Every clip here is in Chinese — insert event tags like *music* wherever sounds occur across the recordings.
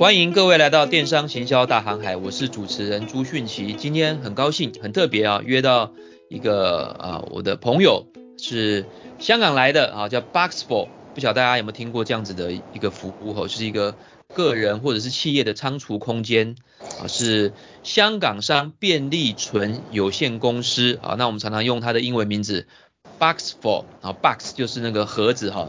欢迎各位来到电商行销大航海，我是主持人朱迅奇。今天很高兴，很特别啊，约到一个啊我的朋友是香港来的啊，叫 Box4。不晓得大家有没有听过这样子的一个服务？哦，就是一个个人或者是企业的仓储空间啊，是香港商便利存有限公司啊。那我们常常用它的英文名字 Box4 啊，Box 就是那个盒子哈。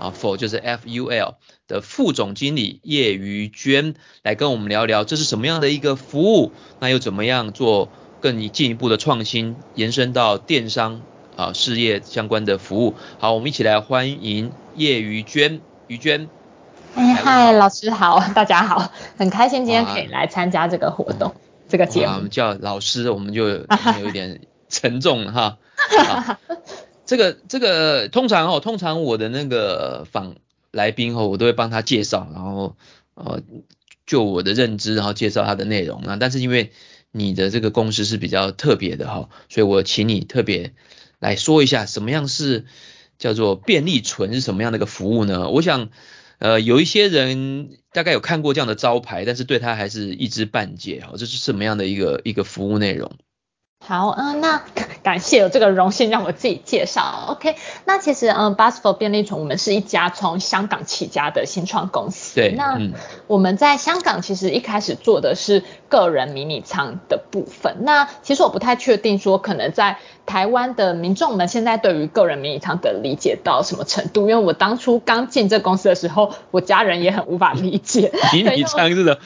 ，for 就是 F U L 的副总经理叶瑜娟来跟我们聊聊，这是什么样的一个服务？那又怎么样做更进一步的创新，延伸到电商啊事业相关的服务？好，我们一起来欢迎叶瑜娟，瑜娟。哎嗨，老师好，大家好，很开心今天可以来参加这个活动，这个节目。我们叫老师，我们就 *laughs* 有一点沉重哈。*laughs* *laughs* 这个这个通常哦，通常我的那个访来宾哦，我都会帮他介绍，然后呃，就我的认知，然后介绍他的内容啊。但是因为你的这个公司是比较特别的哈，所以我请你特别来说一下，什么样是叫做便利存是什么样的一个服务呢？我想呃，有一些人大概有看过这样的招牌，但是对他还是一知半解哈，这是什么样的一个一个服务内容？好，嗯，那 *laughs* 感谢有这个荣幸让我自己介绍。OK，那其实嗯，Box4 便利存我们是一家从香港起家的新创公司。对，那我们在香港其实一开始做的是个人迷你仓的部分。那其实我不太确定说，可能在台湾的民众们现在对于个人迷你仓的理解到什么程度？因为我当初刚进这公司的时候，我家人也很无法理解。迷你仓是的，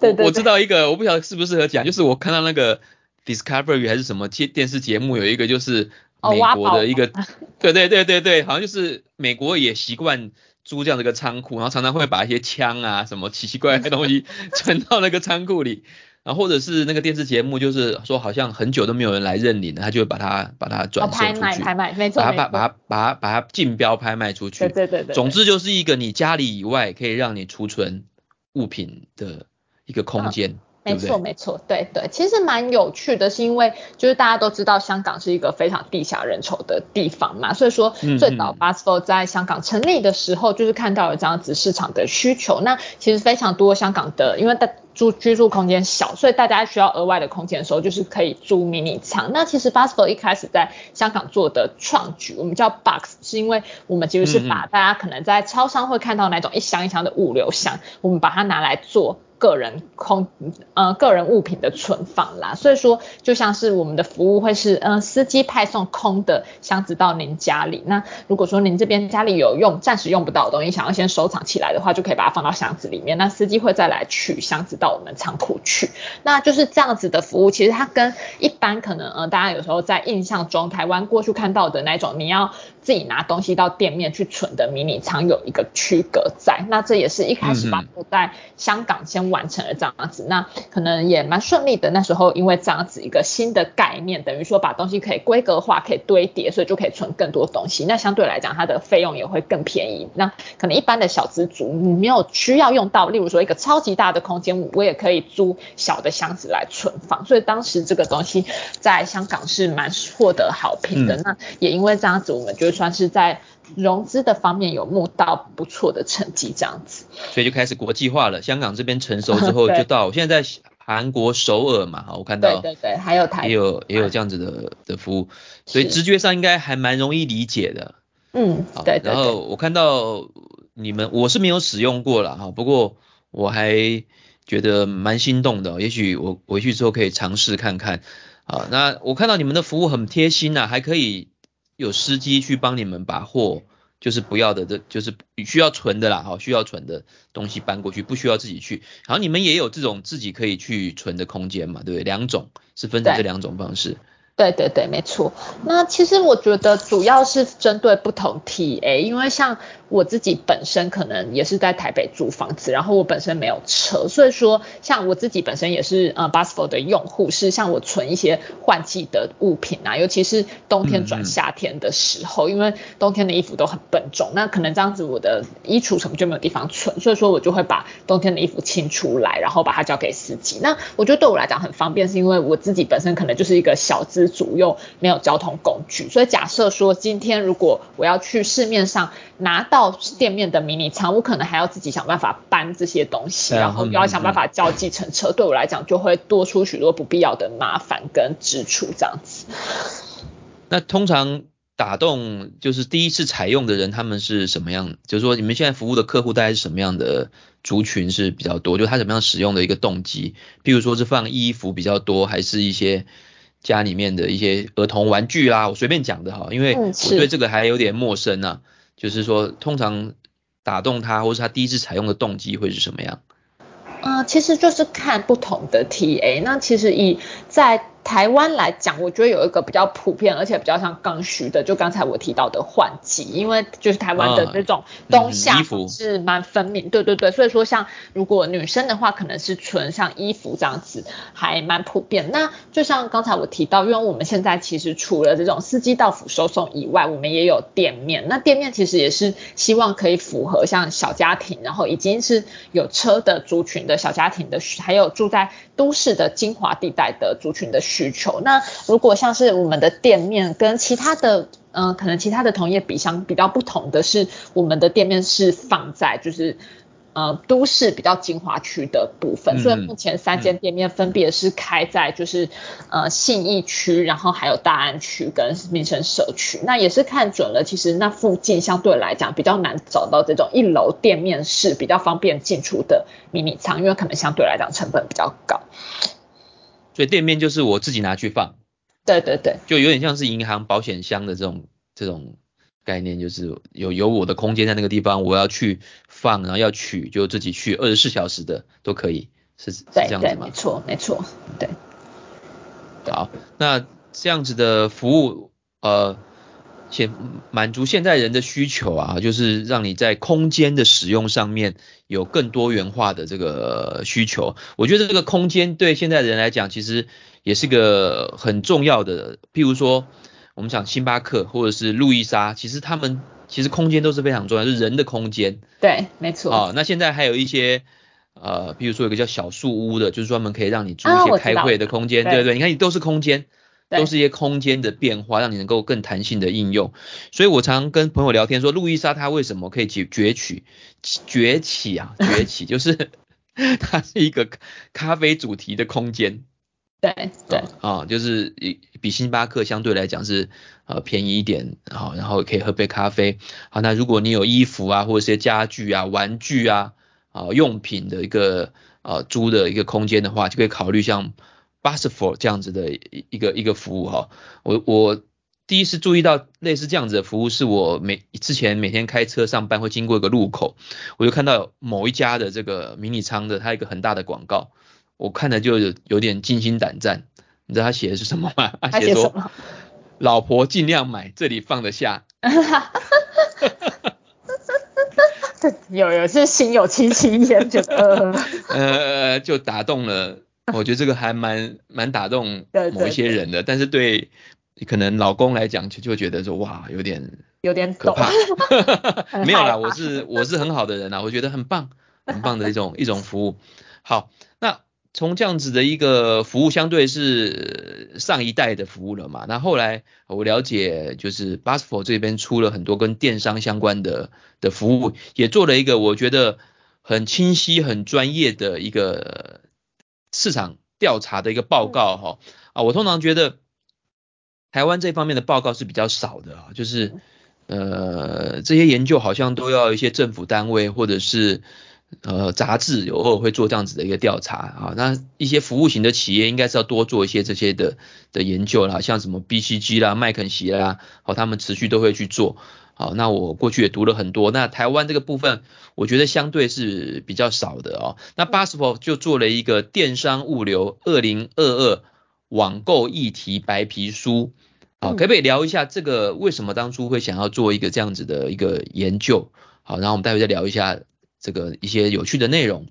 对，对对。我知道一个，我不晓得适不适合讲，就是我看到那个。Discovery 还是什么电电视节目，有一个就是美国的一个，*laughs* 对对对对对，好像就是美国也习惯租这样的一个仓库，然后常常会把一些枪啊什么奇奇怪怪的东西 *laughs* 存到那个仓库里，然后或者是那个电视节目就是说好像很久都没有人来认领了，他就会把它把它转售出去，拍卖拍卖，没错，把它把把它把它把它竞标拍卖出去，对对对对，总之就是一个你家里以外可以让你储存物品的一个空间。没错，没错，对对，其实蛮有趣的，是因为就是大家都知道香港是一个非常地狭人稠的地方嘛，所以说最早 Box4 在香港成立的时候，就是看到了这样子市场的需求。那其实非常多香港的，因为大住居住空间小，所以大家需要额外的空间的时候，就是可以租迷你仓。那其实 Box4 一开始在香港做的创举，我们叫 Box，是因为我们其实是把大家可能在超商会看到那种一箱一箱的物流箱，我们把它拿来做。个人空呃个人物品的存放啦，所以说就像是我们的服务会是呃司机派送空的箱子到您家里。那如果说您这边家里有用暂时用不到的东西，想要先收藏起来的话，就可以把它放到箱子里面。那司机会再来取箱子到我们仓库去。那就是这样子的服务，其实它跟一般可能呃大家有时候在印象中台湾过去看到的那种你要自己拿东西到店面去存的迷你仓有一个区隔在。那这也是一开始把我在香港先。完成了这样子，那可能也蛮顺利的。那时候因为这样子一个新的概念，等于说把东西可以规格化，可以堆叠，所以就可以存更多东西。那相对来讲，它的费用也会更便宜。那可能一般的小资族，你没有需要用到，例如说一个超级大的空间，我也可以租小的箱子来存放。所以当时这个东西在香港是蛮获得好评的。那也因为这样子，我们就算是在。融资的方面有募到不错的成绩，这样子，所以就开始国际化了。香港这边成熟之后，*laughs* 就到现在在韩国首尔嘛，我看到，对对对，还有台，也有也有这样子的的服务，所以直觉上应该还蛮容易理解的。嗯，好，对，对，对。然后我看到你们，我是没有使用过了哈，不过我还觉得蛮心动的，也许我回去之后可以尝试看看。好，那我看到你们的服务很贴心呐，还可以。有司机去帮你们把货，就是不要的，这就是需要存的啦，哈，需要存的东西搬过去，不需要自己去。然后你们也有这种自己可以去存的空间嘛，对不对？两种是分成这两种方式。对对对，没错。那其实我觉得主要是针对不同 TA，因为像我自己本身可能也是在台北租房子，然后我本身没有车，所以说像我自己本身也是呃 Box4 的用户，是像我存一些换季的物品啊，尤其是冬天转夏天的时候，嗯嗯，因为冬天的衣服都很笨重，那可能这样子我的衣橱什么就没有地方存，所以说我就会把冬天的衣服清出来，然后把它交给司机。那我觉得对我来讲很方便，是因为我自己本身可能就是一个小资。资族又没有交通工具。所以假设说今天如果我要去市面上拿到店面的迷你仓，我可能还要自己想办法搬这些东西，然后又要想办法叫计程车，对我来讲就会多出许多不必要的麻烦跟支出这样子。那通常。打动就是第一次采用的人，他们是什么样？就是说，你们现在服务的客户大概是什么样的族群是比较多？就他怎么样使用的一个动机？譬如说是放衣服比较多，还是一些家里面的一些儿童玩具啦？我随便讲的哈，因为我对这个还有点陌生啊。就是说，通常打动他，或是他第一次采用的动机会是什么样？啊、其实就是看不同的 TA。那其实以在台湾来讲，我觉得有一个比较普遍，而且比较像刚需的，就刚才我提到的换季，因为就是台湾的那种冬夏是蛮分明，对对对，所以说像如果女生的话，可能是纯像衣服这样子，还蛮普遍。那就像刚才我提到，因为我们现在其实除了这种司机到府收送以外，我们也有店面，那店面其实也是希望可以符合像小家庭，然后已经是有车的族群的小家庭的，还有住在都市的精华地带的族群的需求。那如果像是我们的店面跟其他的，嗯、可能其他的同业比相比较不同的是，我们的店面是放在就是呃都市比较精华区的部分，所以目前三间店面分别是开在就是呃信义区，然后还有大安区跟民生社区。那也是看准了，其实那附近相对来讲比较难找到这种一楼店面是比较方便进出的迷你仓，因为可能相对来讲成本比较高。所以店面就是我自己拿去放，对对对，就有点像是银行保险箱的这种这种概念，就是有有我的空间在那个地方，我要去放，然后要取就自己去，二十四小时的都可以，是是这样子吗？对对，没错没错，对。好，那这样子的服务，呃。现满足现代人的需求啊，就是让你在空间的使用上面有更多元化的这个需求。我觉得这个空间对现在人来讲，其实也是个很重要的。譬如说，我们讲星巴克或者是路易莎，其实他们其实空间都是非常重要，就是人的空间。对，没错。啊，那现在还有一些呃，比如说有个叫小树屋的，就是专门可以让你租一些开会的空间，啊、对不对？你看，你都是空间。都是一些空间的变化，让你能够更弹性的应用。所以我常跟朋友聊天说，路易莎它为什么可以崛崛起？崛起啊，崛起就是 *laughs* 它是一个咖啡主题的空间。对对啊，就是比星巴克相对来讲是呃便宜一点，好，然后可以喝杯咖啡。好，那如果你有衣服啊，或者一些家具啊、玩具啊、啊用品的一个呃租的一个空间的话，就可以考虑像。Busfor 这样子的一个一个服务哈，我我第一次注意到类似这样子的服务，是我每之前每天开车上班会经过一个路口，我就看到某一家的这个迷你仓的，它一个很大的广告，我看了就有有点惊心胆战。你知道他写的是什么吗？他写说，老婆尽量买，这里放得下。*laughs* 有有是心有戚戚焉，觉得 *laughs* 呃就打动了。我觉得这个还蛮蛮打动 *laughs* 某一些人的，但是对可能老公来讲就就觉得说哇有点有点可怕，没有啦，我是我是很好的人啦，我觉得很棒很棒的一种一种服务。好，那从这样子的一个服务，相对是上一代的服务了嘛，那后来我了解就是 Busfor 这边出了很多跟电商相关的的服务，也做了一个我觉得很清晰很专业的一个。市场调查的一个报告哈啊，我通常觉得台湾这方面的报告是比较少的啊，就是呃这些研究好像都要一些政府单位或者是呃杂志有偶尔会做这样子的一个调查啊，那一些服务型的企业应该是要多做一些这些的的研究啦，像什么 BCG 啦、麦肯锡啦，好，他们持续都会去做。好，那我过去也读了很多。那台湾这个部分，我觉得相对是比较少的哦。那 Busfor 就做了一个电商物流二零二二网购议题白皮书。好，可不可以聊一下这个为什么当初会想要做一个这样子的一个研究？好，然后我们待会再聊一下这个一些有趣的内容。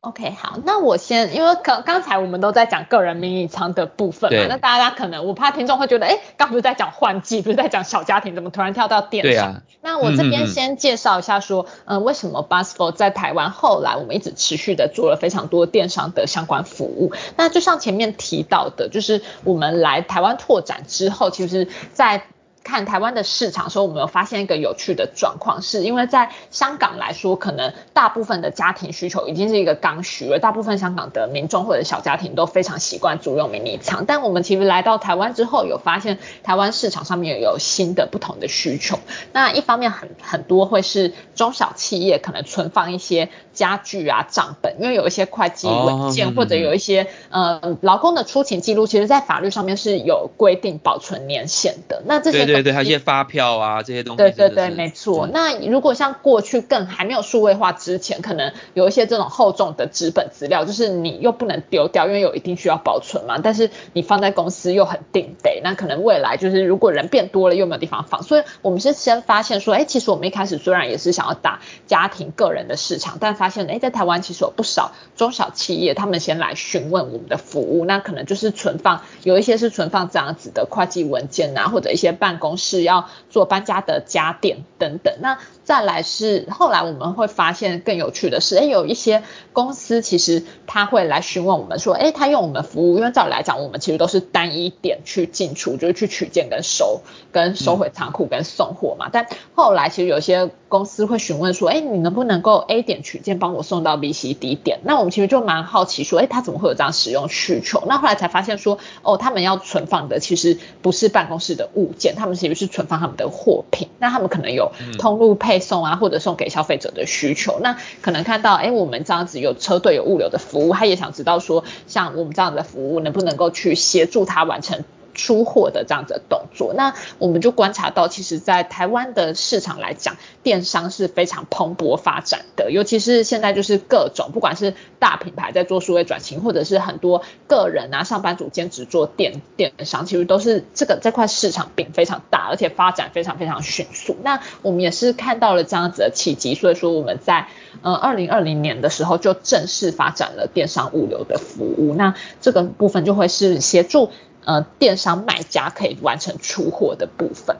OK，好，那我先，因为刚刚才我们都在讲个人迷你仓的部分嘛，那大家可能我怕听众会觉得，哎，刚不是在讲换季，不是在讲小家庭，怎么突然跳到电商？对啊。那我这边先介绍一下，说，嗯，嗯，嗯，为什么 BOSSFOR 在台湾后来我们一直持续的做了非常多电商的相关服务？那就像前面提到的，就是我们来台湾拓展之后，其实，在看台湾的市场的时候，我们有发现一个有趣的状况，是因为在香港来说，可能大部分的家庭需求已经是一个刚需了，大部分香港的民众或者小家庭都非常习惯租用迷你仓。但我们其实来到台湾之后，有发现台湾市场上面有新的不同的需求。那一方面很很多会是中小企业可能存放一些家具啊账本，因为有一些会计文件、或者有一些呃劳工的出勤记录，其实在法律上面是有规定保存年限的。那这些。对对，还有 *laughs* 一些发票啊这些东西。对对对，没错。那如果像过去更还没有数位化之前，可能有一些这种厚重的纸本资料，就是你又不能丢掉，因为有一定需要保存嘛。但是你放在公司又很定得，那可能未来就是如果人变多了又没有地方放，所以我们是先发现说，哎，其实我们一开始虽然也是想要打家庭个人的市场，但发现哎，在台湾其实有不少中小企业，他们先来询问我们的服务，那可能就是存放有一些是存放这样子的会计文件啊，或者一些办公。公司要做搬家的家电等等，那再来是后来我们会发现更有趣的是，诶，有一些公司其实他会来询问我们说，诶，他用我们服务，因为照理来讲，我们其实都是单一点去进出，就是去取件跟收，跟收回仓库跟送货嘛。但后来其实有些公司会询问说，诶，你能不能够 A 点取件帮我送到 B、C、D 点？那我们其实就蛮好奇说，诶，他怎么会有这样使用需求？那后来才发现说，哦，他们要存放的其实不是办公室的物件，他们其实是存放他们的货品。那他们可能有通路配送啊，或者送给消费者的需求。那可能看到，哎，我们这样子有车队有物流的服务，他也想知道说，像我们这样的服务能不能够去协助他完成。出货的这样子的动作，那我们就观察到，其实，在台湾的市场来讲，电商是非常蓬勃发展的，尤其是现在就是各种，不管是大品牌在做数位转型，或者是很多个人啊、上班族兼职做电电商，其实都是这个这块市场饼非常大，而且发展非常非常迅速。那我们也是看到了这样子的契机，所以说我们在呃二零二零年的时候就正式发展了电商物流的服务。那这个部分就会是协助。呃，电商卖家可以完成出货的部分。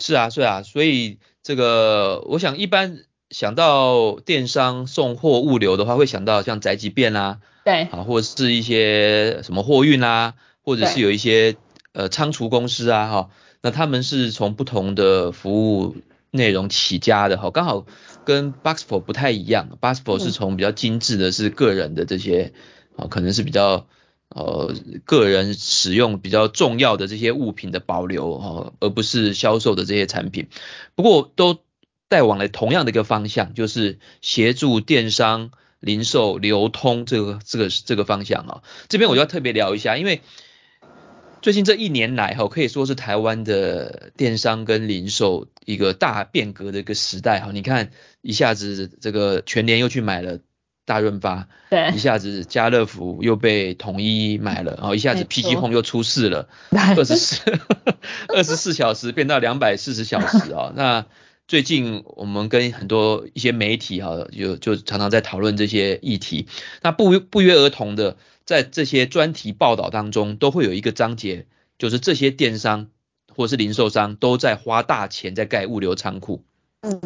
是啊，是啊，所以这个我想一般想到电商送货物流的话，会想到像宅急便啊，对，啊，或者是一些什么货运啊，或者是有一些呃仓储公司啊，哈，那他们是从不同的服务内容起家的，哈，刚好跟 BOSSFOR 不太一样，BOSSFOR 是从比较精致的，是个人的这些，啊，可能是比较。呃，个人使用比较重要的这些物品的保留哦，而不是销售的这些产品。不过都带往了同样的一个方向，就是协助电商零售流通这个这个这个方向啊。这边我就要特别聊一下，因为最近这一年来哈，可以说是台湾的电商跟零售一个大变革的一个时代哈。你看一下子这个全联又去买了。大润发，对，一下子家乐福又被统一买了，然后一下子 PG Home 又出事了，*laughs* 二十四 *laughs* 二十四小时变到两百四十小时啊。那最近我们跟很多一些媒体哈，就就常常在讨论这些议题。那不不约而同的，在这些专题报道当中，都会有一个章节，就是这些电商或者是零售商都在花大钱在盖物流仓库。嗯。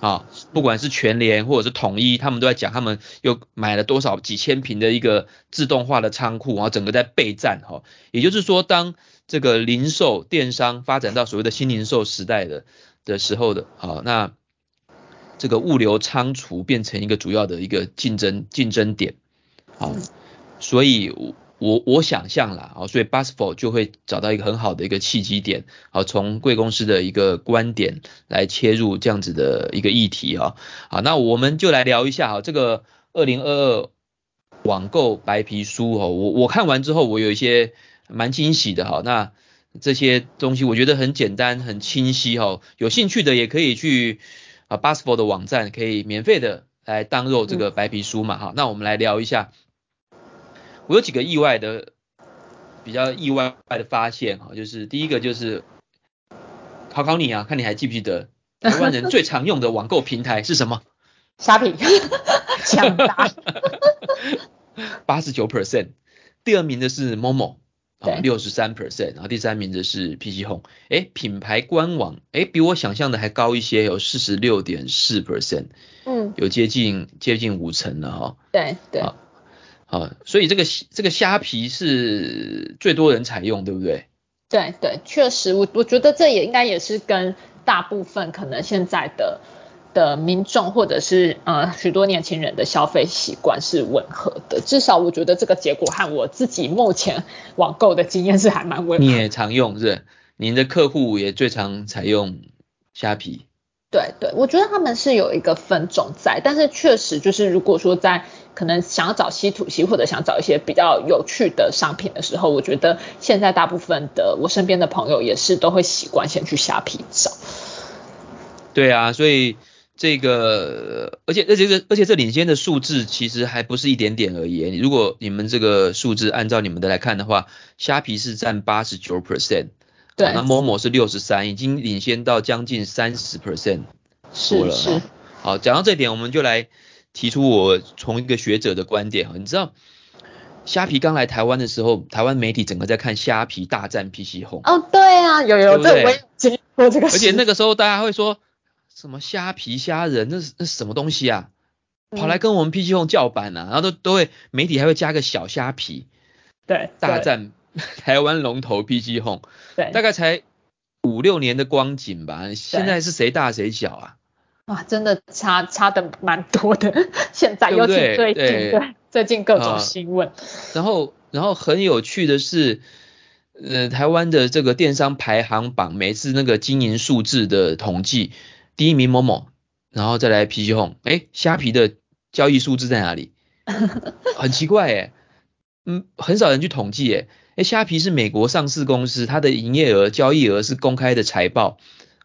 啊，不管是全联或者是统一，他们都在讲他们又买了多少几千平的一个自动化的仓库，然后整个在备战哈。也就是说，当这个零售电商发展到所谓的新零售时代的的时候的，啊，那这个物流仓储变成一个主要的一个竞争竞争点，好，所以。我我想象啦，啊，所以 BOSSFOR 就会找到一个很好的一个契机点，好，从贵公司的一个观点来切入这样子的一个议题啊，好，那我们就来聊一下哈，这个二零二二网购白皮书哦，我我看完之后我有一些蛮惊喜的哈，那这些东西我觉得很简单很清晰哈，有兴趣的也可以去啊 BOSSFOR 的网站可以免费的来 download 这个白皮书嘛哈，那我们来聊一下。我有几个意外的，比较意外的发现哈，就是第一个就是考考你啊，看你还记不记得台湾人最常用的网购平台是什么？虾皮。*laughs* 抢答。八十九 percent，第二名的是 Momo，啊，六十三 percent，然后第三名的是 PC Home，哎，品牌官网，哎，比我想象的还高一些，有四十六点四 percent，嗯，有接近接近五成了哈。对对。好，好，所以这个这个虾皮是最多人采用，对不对？对对，确实，我我觉得这也应该也是跟大部分可能现在的。的民众或者是呃许多年轻人的消费习惯是吻合的，至少我觉得这个结果和我自己目前网购的经验是还蛮吻合。你也常用是？您的客户也最常采用虾皮？对对，我觉得他们是有一个分众在，但是确实就是如果说在可能想要找 C to C 或者想找一些比较有趣的商品的时候，我觉得现在大部分的我身边的朋友也是都会习惯先去虾皮找。对啊，所以。这个，而且而且这而且这领先的数字其实还不是一点点而已。如果你们这个数字按照你们的来看的话，虾皮是占八十九 percent，对，那 Momo 是六十三，已经领先到将近三十 percent 多了。是是。好，讲到这点，我们就来提出我从一个学者的观点。你知道，虾皮刚来台湾的时候，台湾媒体整个在看虾皮大战 PC Home。哦，对啊，有有，对，我也经过这个。而且那个时候大家会说。什么虾皮虾人，那是那什么东西啊？跑来跟我们 PC Home 叫板啊，然后都都会媒体还会加个小虾皮，对，大战 *laughs* 台湾龙头 PG Home，对，大概才五六年的光景吧，现在是谁大谁小啊？哇，真的差差的蛮多的，*laughs* 现在尤其最近对最近各种新闻，然后然后很有趣的是。呃，台湾的这个电商排行榜，每次那个经营数字的统计，第一名 Momo，然后再来 PG Home，哎，虾皮的交易数字在哪里？*laughs* 很奇怪哎，嗯，很少人去统计哎，哎，虾皮是美国上市公司，它的营业额、交易额是公开的财报，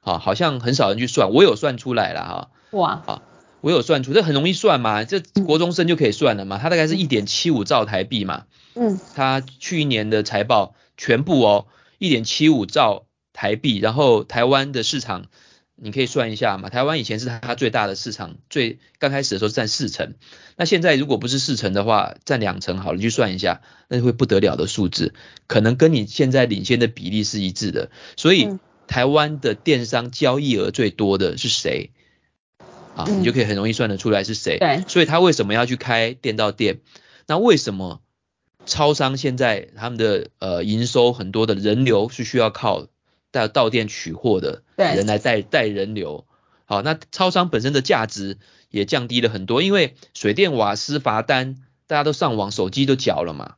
啊，好像很少人去算，我有算出来了哈，哇，啊，我有算出，这很容易算嘛，这国中生就可以算了嘛，它大概是一点七五兆台币嘛，嗯，它去年的财报。全部哦，一点七五兆台币，然后台湾的市场，你可以算一下嘛。台湾以前是它最大的市场，最刚开始的时候是占四成，那现在如果不是四成的话，占两成好了，你去算一下，那会不得了的数字，可能跟你现在领先的比例是一致的。所以台湾的电商交易额最多的是谁？啊，你就可以很容易算得出来是谁。对，所以他为什么要去开店到店？那为什么？超商现在他们的呃营收很多的人流是需要靠到到店取货的人来带带人流，好，那超商本身的价值也降低了很多，因为水电瓦斯罚单大家都上网手机都缴了嘛，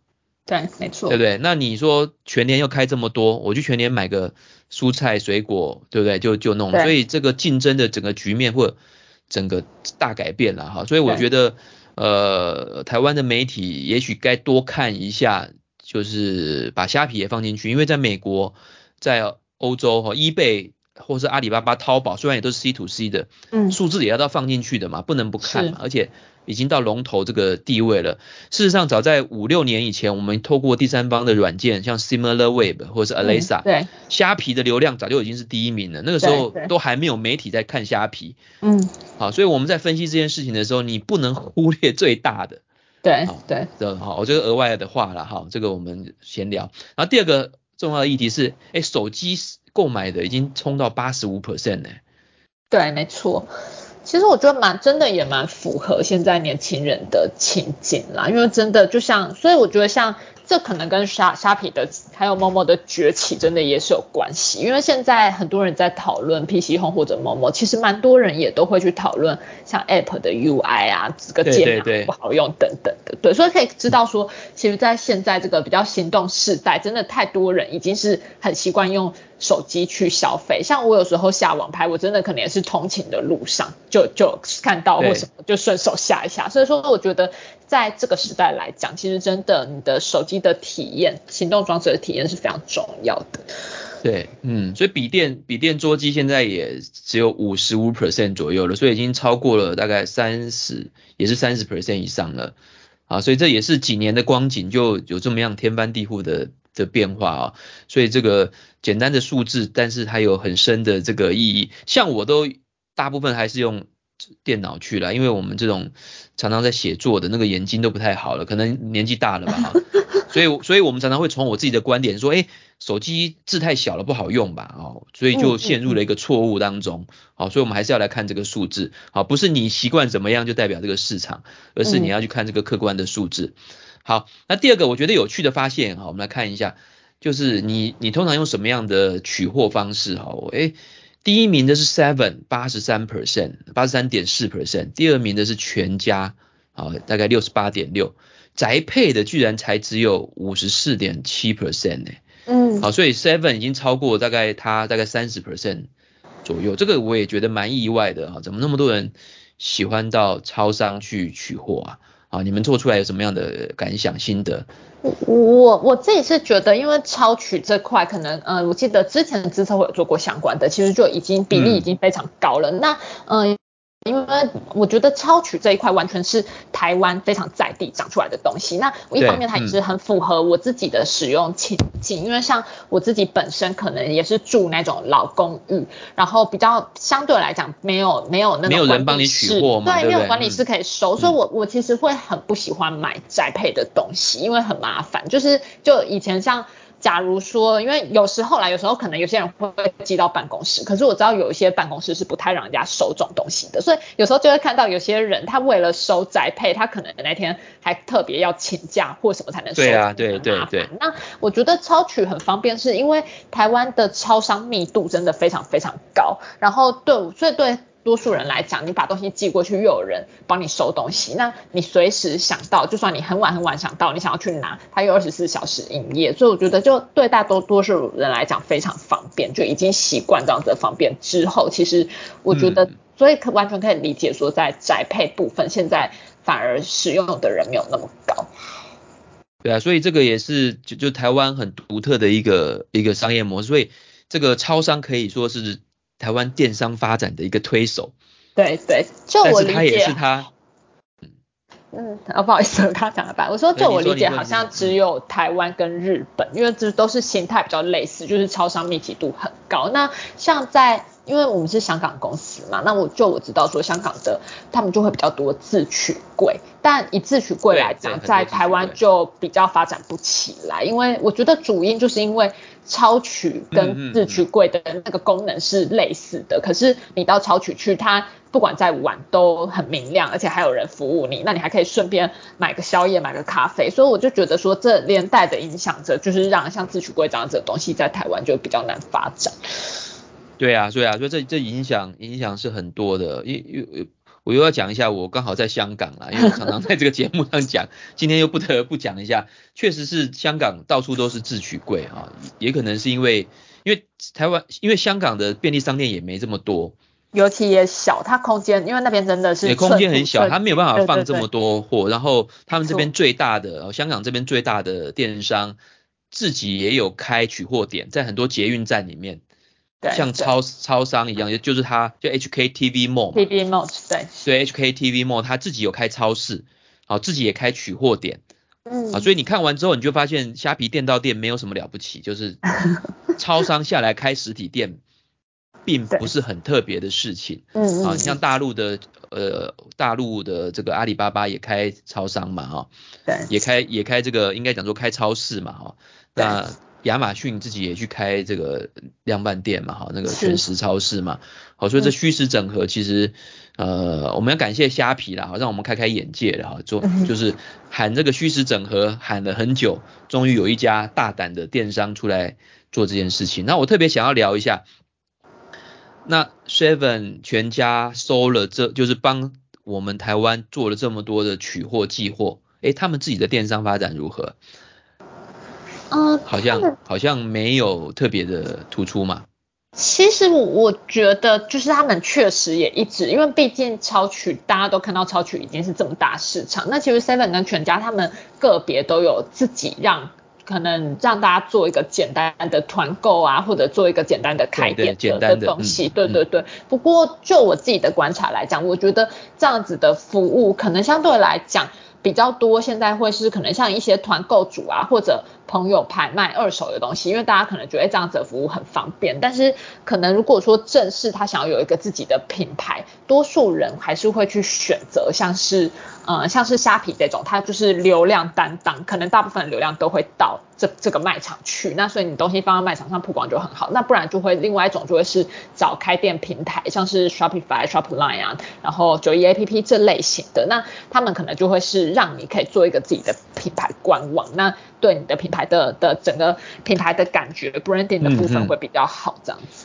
对，没错，对不对？那你说全年又开这么多，我就全年买个蔬菜水果，对不对？就就弄，所以这个竞争的整个局面或整个大改变了哈，所以我觉得。呃，台湾的媒体也许该多看一下，就是把虾皮也放进去，因为在美国、在欧洲哈，eBay 或是阿里巴巴、淘宝，虽然也都是 C to C 的，嗯，数字也要到放进去的嘛，不能不看嘛，而且。已经到龙头这个地位了。事实上，早在五六年以前，我们透过第三方的软件，像 SimilarWeb 或者是 Alesa，、嗯、对，虾皮的流量早就已经是第一名了。那个时候都还没有媒体在看虾皮。嗯，好，所以我们在分析这件事情的时候，你不能忽略最大的。对对的，好，我这个额外的话了哈，这个我们闲聊。然后第二个重要的议题是，哎，手机购买的已经冲到八十五 percent 呢。对，没错。其实我觉得蛮真的也蛮符合现在年轻人的情景啦，因为真的就像，所以我觉得像。这可能跟虾虾皮的还有 Momo 的崛起真的也是有关系，因为现在很多人在讨论 PC Home 或者 Momo，其实蛮多人也都会去讨论像 App 的 UI 啊，这个界面不好用等等的，对，所以可以知道说，其实，在现在这个比较行动时代，真的太多人已经是很习惯用手机去消费。像我有时候下网拍，我真的可能也是通勤的路上就就看到或什么就顺手下一下，所以说我觉得。在这个时代来讲，其实真的你的手机的体验，行动装置的体验是非常重要的。对，嗯，所以笔电笔电桌机现在也只有五十五 percent 左右了，所以已经超过了大概三十，也是三十 percent 以上了。啊，所以这也是几年的光景就有这么样天翻地覆的的变化啊。所以这个简单的数字，但是它有很深的这个意义。像我都大部分还是用。电脑去了，因为我们这种常常在写作的那个眼睛都不太好了，可能年纪大了吧，*laughs* 所以所以我们常常会从我自己的观点说，哎，手机字太小了不好用吧，哦，所以就陷入了一个错误当中，好，所以我们还是要来看这个数字，好，不是你习惯怎么样就代表这个市场，而是你要去看这个客观的数字。好，那第二个我觉得有趣的发现，哈，我们来看一下，就是你你通常用什么样的取货方式，哈，哎。第一名的是 Seven 八十三 percent 八十三点四 percent，第二名的是全家啊，大概六十八点六，宅配的居然才只有五十四点七 percent 呢，嗯，好，所以 Seven 已经超过大概它大概三十 percent 左右，这个我也觉得蛮意外的啊，怎么那么多人喜欢到超商去取货啊？啊，你们做出来有什么样的感想心得？我我自己是觉得，因为超取这块可能，呃，我记得之前的资策会有做过相关的，其实就已经比例已经非常高了。嗯、那，嗯、呃。因为我觉得超取这一块完全是台湾非常在地长出来的东西。那一方面它也是很符合我自己的使用情境，嗯、因为像我自己本身可能也是住那种老公寓，然后比较相对来讲没有没有那种没有人帮你取货嘛，对，对，对，没有管理师可以收，嗯、所以我我其实会很不喜欢买宅配的东西，因为很麻烦。就是就以前像。假如说，因为有时候啦，有时候可能有些人会寄到办公室，可是我知道有一些办公室是不太让人家收这种东西的，所以有时候就会看到有些人他为了收宅配，他可能那天还特别要请假或什么才能收。对啊，对对对。那我觉得超取很方便，是因为台湾的超商密度真的非常非常高，然后对，所以对。多数人来讲，你把东西寄过去，又有人帮你收东西，那你随时想到，就算你很晚很晚想到，你想要去拿，它有二十四小时营业，所以我觉得就对大多多数人来讲非常方便，就已经习惯这样子的方便之后，其实我觉得，嗯、所以可完全可以理解说，在宅配部分，现在反而使用的人没有那么高。对啊，所以这个也是就就台湾很独特的一个一个商业模式，所以这个超商可以说是。台湾电商发展的一个推手，对对，就我理解，他也是他，嗯。嗯，啊 *laughs* 不好意思，我刚刚讲了吧，我说就我理解，好像只有台湾跟日本，因为这都是形态比较类似，就是超商密集度很高。那像在因为我们是香港公司嘛，那我就我知道说香港的他们就会比较多自取柜，但以自取柜来讲，在台湾就比较发展不起来，因为我觉得主因就是因为超取跟自取柜的那个功能是类似的，嗯嗯，可是你到超取去，它不管再晚都很明亮，而且还有人服务你，那你还可以顺便买个宵夜、买个咖啡，所以我就觉得说这连带的影响着，就是让像自取柜这样子的东西在台湾就比较难发展。对啊，对啊，所以这这影响影响是很多的。因因我又要讲一下，我刚好在香港啦，因为我常常在这个节目上讲，*laughs* 今天又不得不讲一下，确实是香港到处都是自取柜啊，也可能是因为因为台湾因为香港的便利商店也没这么多，尤其也小，它空间因为那边真的是空间很小，它没有办法放这么多货，然后他们这边最大的香港这边最大的电商自己也有开取货点，在很多捷运站里面。像超超商一样，就是它就 HKTV Mall，TV Mall 对，所以 HKTV Mall 它自己有开超市，好，自己也开取货点，嗯，啊，所以你看完之后，你就发现虾皮店到店没有什么了不起，就是 *laughs* 超商下来开实体店，并不是很特别的事情，嗯啊，你像大陆的呃大陆的这个阿里巴巴也开超商嘛，哈，对，也开也开这个应该讲说开超市嘛，哈，那。亚马逊自己也去开这个量贩店嘛，哈，那个全食超市嘛，好，所以这虚实整合其实，呃，我们要感谢虾皮啦，好，让我们开开眼界了哈，做就是喊这个虚实整合喊了很久，终于有一家大胆的电商出来做这件事情。那我特别想要聊一下，那 Seven 全家收了这，就是帮我们台湾做了这么多的取货寄货，诶，他们自己的电商发展如何？嗯，好像好像没有特别的突出嘛。其实我觉得就是他们确实也一直，因为毕竟超取大家都看到超取已经是这么大市场，那其实 Seven 跟全家他们个别都有自己让可能让大家做一个简单的团购啊，或者做一个简单的开店的的东西。对对对。不过就我自己的观察来讲，我觉得这样子的服务可能相对来讲。比较多，现在会是可能像一些团购主啊，或者朋友拍卖二手的东西，因为大家可能觉得这样子的服务很方便。但是可能如果说正式他想要有一个自己的品牌，多数人还是会去选择像是呃像是虾皮这种，它就是流量担当，可能大部分流量都会到这这个卖场去。那所以你东西放到卖场上曝光就很好。那不然就会另外一种就会是找开店平台，像是 Shopify、Shopline 啊，然后九一 APP 这类型的，那他们可能就会是让你可以做一个自己的品牌官网，那对你的品牌的的整个品牌的感觉 branding 的部分会比较好，这样子。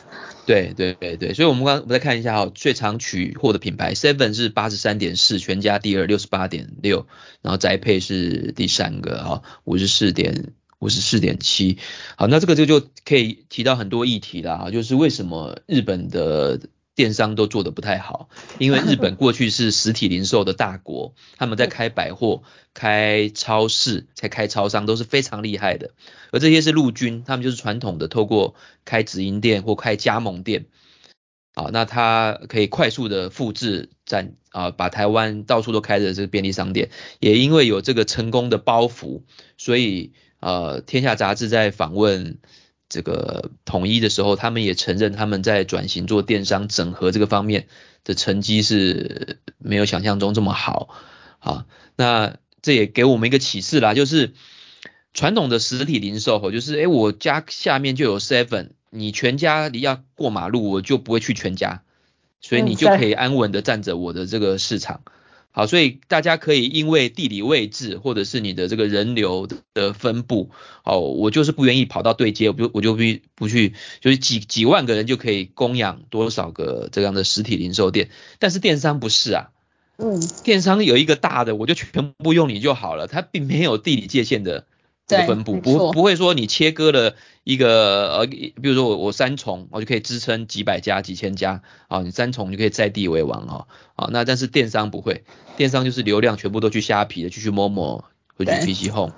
嗯嗯对对对对，所以我们刚刚我们再看一下哈，最常取货的品牌 Seven 是八十三点四，全家第二六十八点六，然后宅配是第三个哈，五十四点五十四点七。好，那这个就就可以提到很多议题了哈，就是为什么日本的。电商都做得不太好，因为日本过去是实体零售的大国，*laughs* 他们在开百货、开超市、才开超商都是非常厉害的。而这些是陆军，他们就是传统的透过开直营店或开加盟店，啊，那他可以快速的复制在啊，把台湾到处都开着这个便利商店。也因为有这个成功的包袱，所以呃，天下杂志在访问。这个统一的时候，他们也承认他们在转型做电商整合这个方面的成绩是没有想象中这么好啊。那这也给我们一个启示啦，就是传统的实体零售，就是诶我家下面就有 Seven，你全家你要过马路，我就不会去全家，所以你就可以安稳的占着我的这个市场。好，所以大家可以因为地理位置或者是你的这个人流的分布，哦，我就是不愿意跑到对接，我就我就不不去，就是几几万个人就可以供养多少个这样的实体零售店，但是电商不是啊，嗯，电商有一个大的，我就全部用你就好了，它并没有地理界限的。这个分布不不会说你切割了一个呃，比如说我我三重，我就可以支撑几百家几千家啊，你三重就可以在地为王啊，啊那但是电商不会，电商就是流量全部都去虾皮的，去去 Momo 或者 PC Home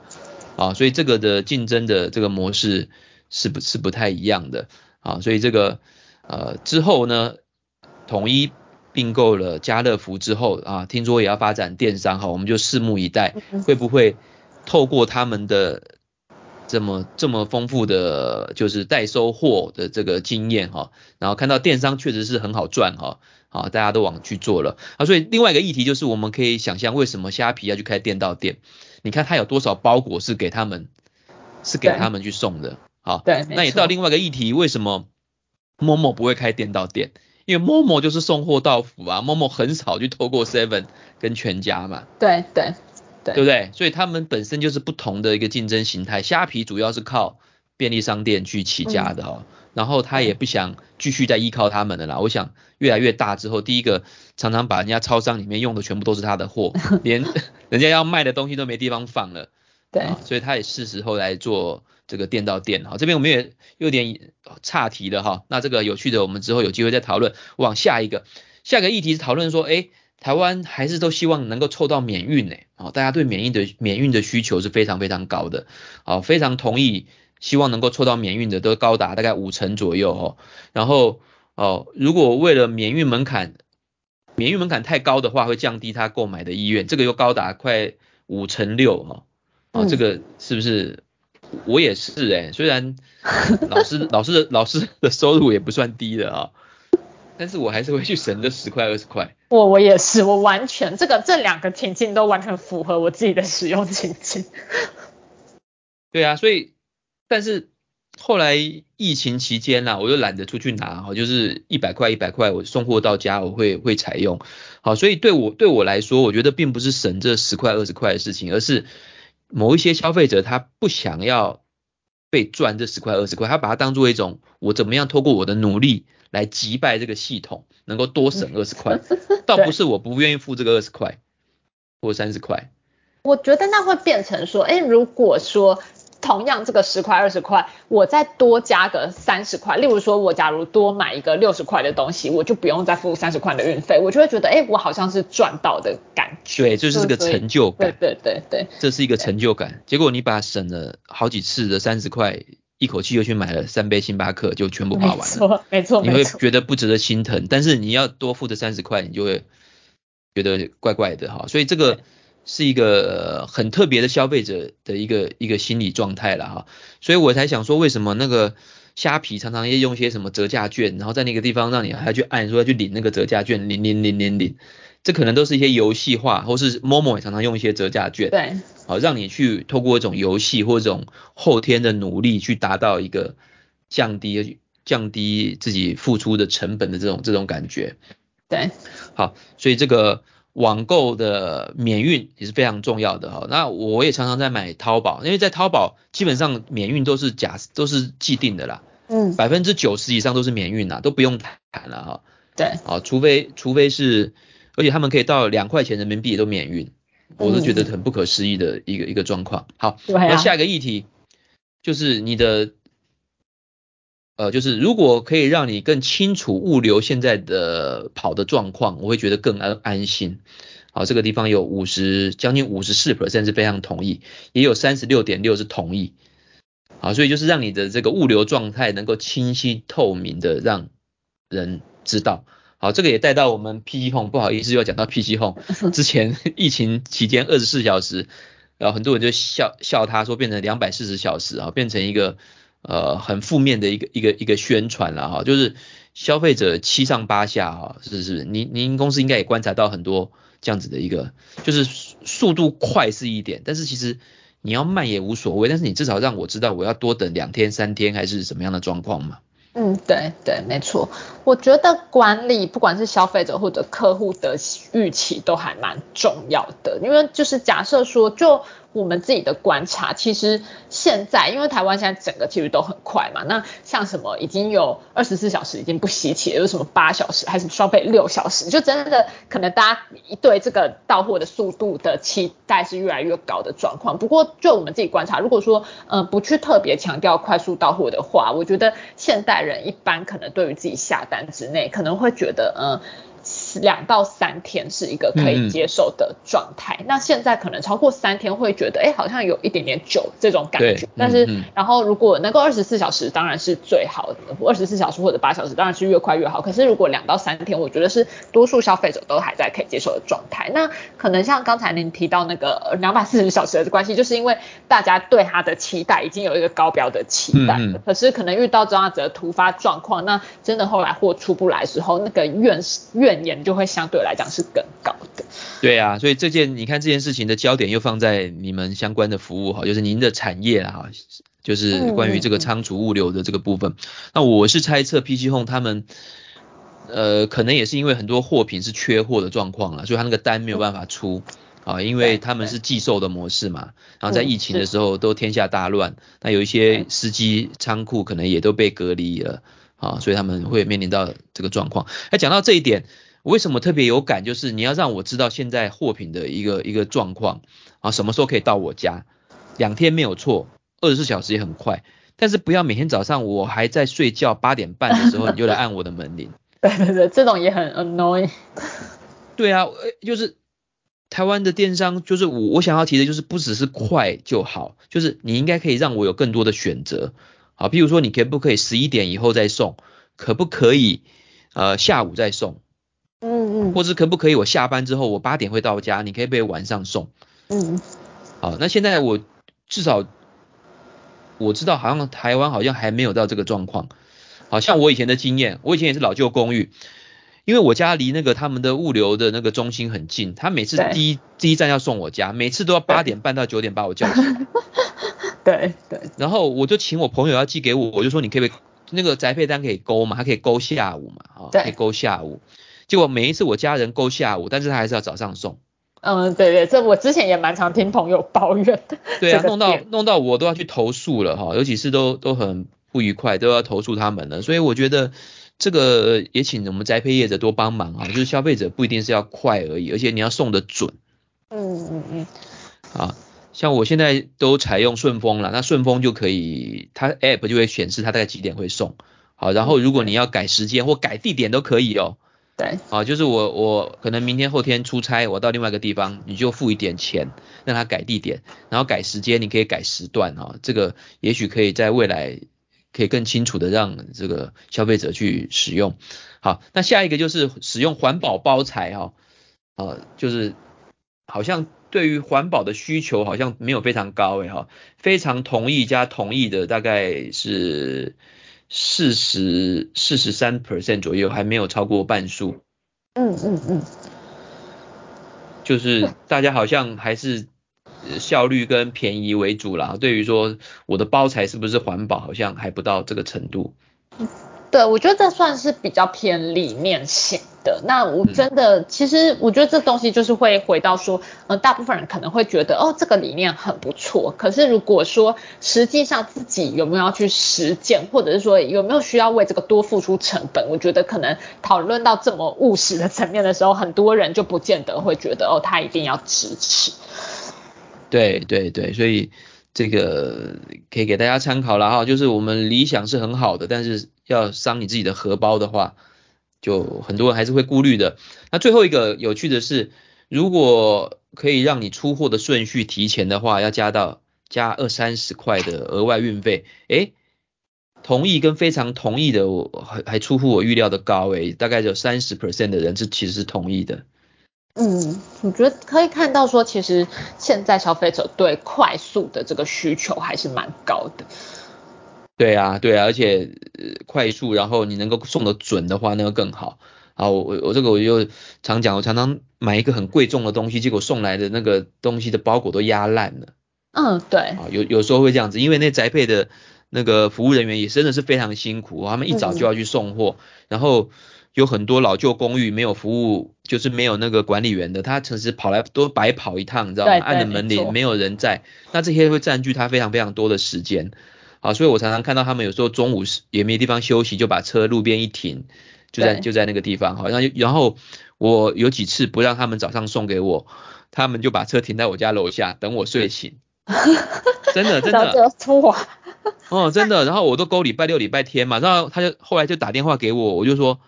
啊，所以这个的竞争的这个模式是不是不太一样的啊，所以这个呃之后呢，统一并购了家乐福之后啊，听说也要发展电商哈，我们就拭目以待，会不会？透过他们的这么这么丰富的就是代收货的这个经验哈，然后看到电商确实是很好赚哈，好，大家都往去做了啊，所以另外一个议题就是我们可以想象为什么虾皮要去开店到店，你看它有多少包裹是给他们是给他们去送的，好，对，那也到另外一个议题，为什么 Momo 不会开店到店？因为 Momo 就是送货到府啊，Momo 很少去透过 Seven 跟全家嘛，对对。对，不对？所以他们本身就是不同的一个竞争形态。虾皮主要是靠便利商店去起家的哦，嗯、然后他也不想继续再依靠他们的啦。我想越来越大之后，第一个常常把人家超商里面用的全部都是他的货，*laughs* 连 *laughs* 人家要卖的东西都没地方放了。对，所以他也是时候来做这个店到店。哈，这边我们也有点岔题了哈。那这个有趣的，我们之后有机会再讨论。往下一个，下一个议题是讨论说，哎。台湾还是都希望能够凑到免运呢，啊，大家对免运的免运的需求是非常非常高的，啊，非常同意，希望能够凑到免运的都高达大概五成左右哦，然后哦，如果为了免运门槛，免运门槛太高的话，会降低他购买的意愿，这个又高达快五成六哈，哦，这个是不是？我也是哎，虽然 *laughs* 老师老师的老师的收入也不算低的啊。但是我还是会去省这十块二十块。我我也是，我完全这个这两个情境都完全符合我自己的使用情境。*laughs* 对啊，所以但是后来疫情期间啊，我又懒得出去拿哈，就是一百块一百块我送货到家，我会会采用。好，所以对我对我来说，我觉得并不是省这十块二十块的事情，而是某一些消费者他不想要被赚这十块二十块，他把它当做一种我怎么样透过我的努力。来击败这个系统，能够多省二十块，*laughs* 倒不是我不愿意付这个二十块或三十块。我觉得那会变成说，哎，如果说同样这个十块二十块，我再多加个三十块，例如说我假如多买一个六十块的东西，我就不用再付三十块的运费，我就会觉得，哎，我好像是赚到的感觉。对，就是这个成就感。对对对对，这是一个成就感。结果你把省了好几次的三十块。一口气又去买了三杯星巴克，就全部花完了。没错，没错，你会觉得不值得心疼，但是你要多付这三十块，你就会觉得怪怪的哈。所以这个是一个很特别的消费者的一个一个心理状态了哈，所以我才想说，为什么那个虾皮常常要用一些什么折价券，然后在那个地方让你还要去按说要去领那个折价券，领领领领领，这可能都是一些游戏化，或是 Momo 也常常用一些折价券，对，好让你去透过一种游戏或这种后天的努力去达到一个降低降低自己付出的成本的这种这种感觉，对，好，所以这个。网购的免运也是非常重要的哈，那我也常常在买淘宝，因为在淘宝基本上免运都是假，都是既定的啦，嗯，百分之九十以上都是免运啦，都不用谈了哈。对，啊，除非除非是，而且他们可以到两块钱人民币都免运，我都觉得很不可思议的一个一个状况。好，那下一个议题就是你的。呃，就是如果可以让你更清楚物流现在的跑的状况，我会觉得更安安心。好，这个地方有五十将近五十四 percent 是非常同意，也有三十六点六是同意。好，所以就是让你的这个物流状态能够清晰透明的让人知道。好，这个也带到我们 PC Home，不好意思又要讲到 PC Home。*laughs* 之前疫情期间二十四小时，然后很多人就笑笑他说变成两百四十小时啊，变成一个。呃，很负面的一个一个一个宣传了哈，就是消费者七上八下哈，是是，您您公司应该也观察到很多这样子的一个，就是速度快是一点，但是其实你要慢也无所谓，但是你至少让我知道我要多等两天三天还是什么样的状况嘛。嗯，对对，没错，我觉得管理不管是消费者或者客户的预期都还蛮重要的，因为就是假设说就。我们自己的观察，其实现在因为台湾现在整个其实都很快嘛，那像什么已经有二十四小时已经不稀奇了，有什么八小时还是双倍六小时，就真的可能大家一对这个到货的速度的期待是越来越高的状况。不过就我们自己观察，如果说呃不去特别强调快速到货的话，我觉得现代人一般可能对于自己下单之内可能会觉得嗯。两到三天是一个可以接受的状态，嗯、那现在可能超过三天会觉得，哎，好像有一点点久这种感觉。但是，嗯、然后如果能够二十四小时，当然是最好的，二十四小时或者八小时，当然是越快越好。可是如果两到三天，我觉得是多数消费者都还在可以接受的状态。那可能像刚才您提到那个两百四十小时的关系，就是因为大家对它的期待已经有一个高标的期待，可是可能遇到这样子的突发状况，那真的后来货出不来的时候，那个怨怨言。就会相对来讲是更高的。对啊，所以这件你看这件事情的焦点又放在你们相关的服务哈，就是您的产业哈，就是关于这个仓储物流的这个部分。嗯、那我是猜测 PG Home 他们呃可能也是因为很多货品是缺货的状况了，所以他那个单没有办法出啊，因为他们是寄售的模式嘛。然后在疫情的时候都天下大乱，那有一些司机仓库可能也都被隔离了啊，所以他们会面临到这个状况。哎，讲到这一点。我为什么特别有感？就是你要让我知道现在货品的一个一个状况啊，什么时候可以到我家？两天没有错，二十四小时也很快，但是不要每天早上我还在睡觉八点半的时候你就来按我的门铃。*laughs* 对对对，这种也很 annoying。对啊，就是台湾的电商，就是我我想要提的就是不只是快就好，就是你应该可以让我有更多的选择。好，譬如说你可不可以十一点以后再送？可不可以呃下午再送？嗯嗯，或者可不可以我下班之后我八点会到家，你可以被晚上送。嗯，好，那现在我至少我知道好像台湾好像还没有到这个状况。好像我以前的经验，我以前也是老旧公寓，因为我家离那个他们的物流的那个中心很近，他每次第一第一站要送我家，每次都要八点半到九点把我叫起来。*laughs* 对对。然后我就请我朋友要寄给我，我就说你可以那个宅配单可以勾嘛，他可以勾下午嘛，啊，可以勾下午。结果每一次我家人勾下午，但是他还是要早上送。嗯，对对，这我之前也蛮常听朋友抱怨的。*laughs* 对啊，弄到弄到我都要去投诉了哈，尤其是都都很不愉快，都要投诉他们了。所以我觉得这个也请我们栽培业者多帮忙啊，就是消费者不一定是要快而已，而且你要送的准。嗯嗯嗯。啊，像我现在都采用顺丰了，那顺丰就可以，它 app 就会显示它大概几点会送。好，然后如果你要改时间或改地点都可以哦。对，啊，就是我我可能明天后天出差，我到另外一个地方，你就付一点钱，让他改地点，然后改时间，你可以改时段啊，这个也许可以在未来可以更清楚的让这个消费者去使用。好，那下一个就是使用环保包材哈，啊，就是好像对于环保的需求好像没有非常高诶哈，非常同意加同意的大概是四十四十三 percent 左右，还没有超过半数。嗯嗯嗯，就是大家好像还是效率跟便宜为主啦。对于说我的包材是不是环保，好像还不到这个程度。对，我觉得这算是比较偏理念性的。那我真的，嗯、其实我觉得这东西就是会回到说，呃，大部分人可能会觉得，哦，这个理念很不错。可是如果说实际上自己有没有要去实践，或者是说有没有需要为这个多付出成本，我觉得可能讨论到这么务实的层面的时候，很多人就不见得会觉得，哦，他一定要支持。对对对，所以。这个可以给大家参考了哈，就是我们理想是很好的，但是要伤你自己的荷包的话，就很多人还是会顾虑的。那最后一个有趣的是，如果可以让你出货的顺序提前的话，要加到加二三十块的额外运费，诶，同意跟非常同意的，我还还出乎我预料的高诶，大概有三十 percent 的人是其实是同意的。嗯，我觉得可以看到说，其实现在消费者对快速的这个需求还是蛮高的。对啊，对啊，而且快速，然后你能够送的准的话，那个更好。啊，我我我这个我就常讲，我常常买一个很贵重的东西，结果送来的那个东西的包裹都压烂了。嗯，对。啊，有有时候会这样子，因为那宅配的那个服务人员也真的是非常辛苦，他们一早就要去送货，嗯、然后。有很多老旧公寓没有服务，就是没有那个管理员的，他其实跑来都白跑一趟，你知道吗？按着门铃没有人在，那这些会占据他非常非常多的时间，好，所以我常常看到他们有时候中午也没地方休息，就把车路边一停，就在就在那个地方，好，然后然后我有几次不让他们早上送给我，他们就把车停在我家楼下等我睡醒，*laughs* 真的真的，哦真的，然后我都勾礼拜六礼拜天嘛，然后他就后来就打电话给我，我就说。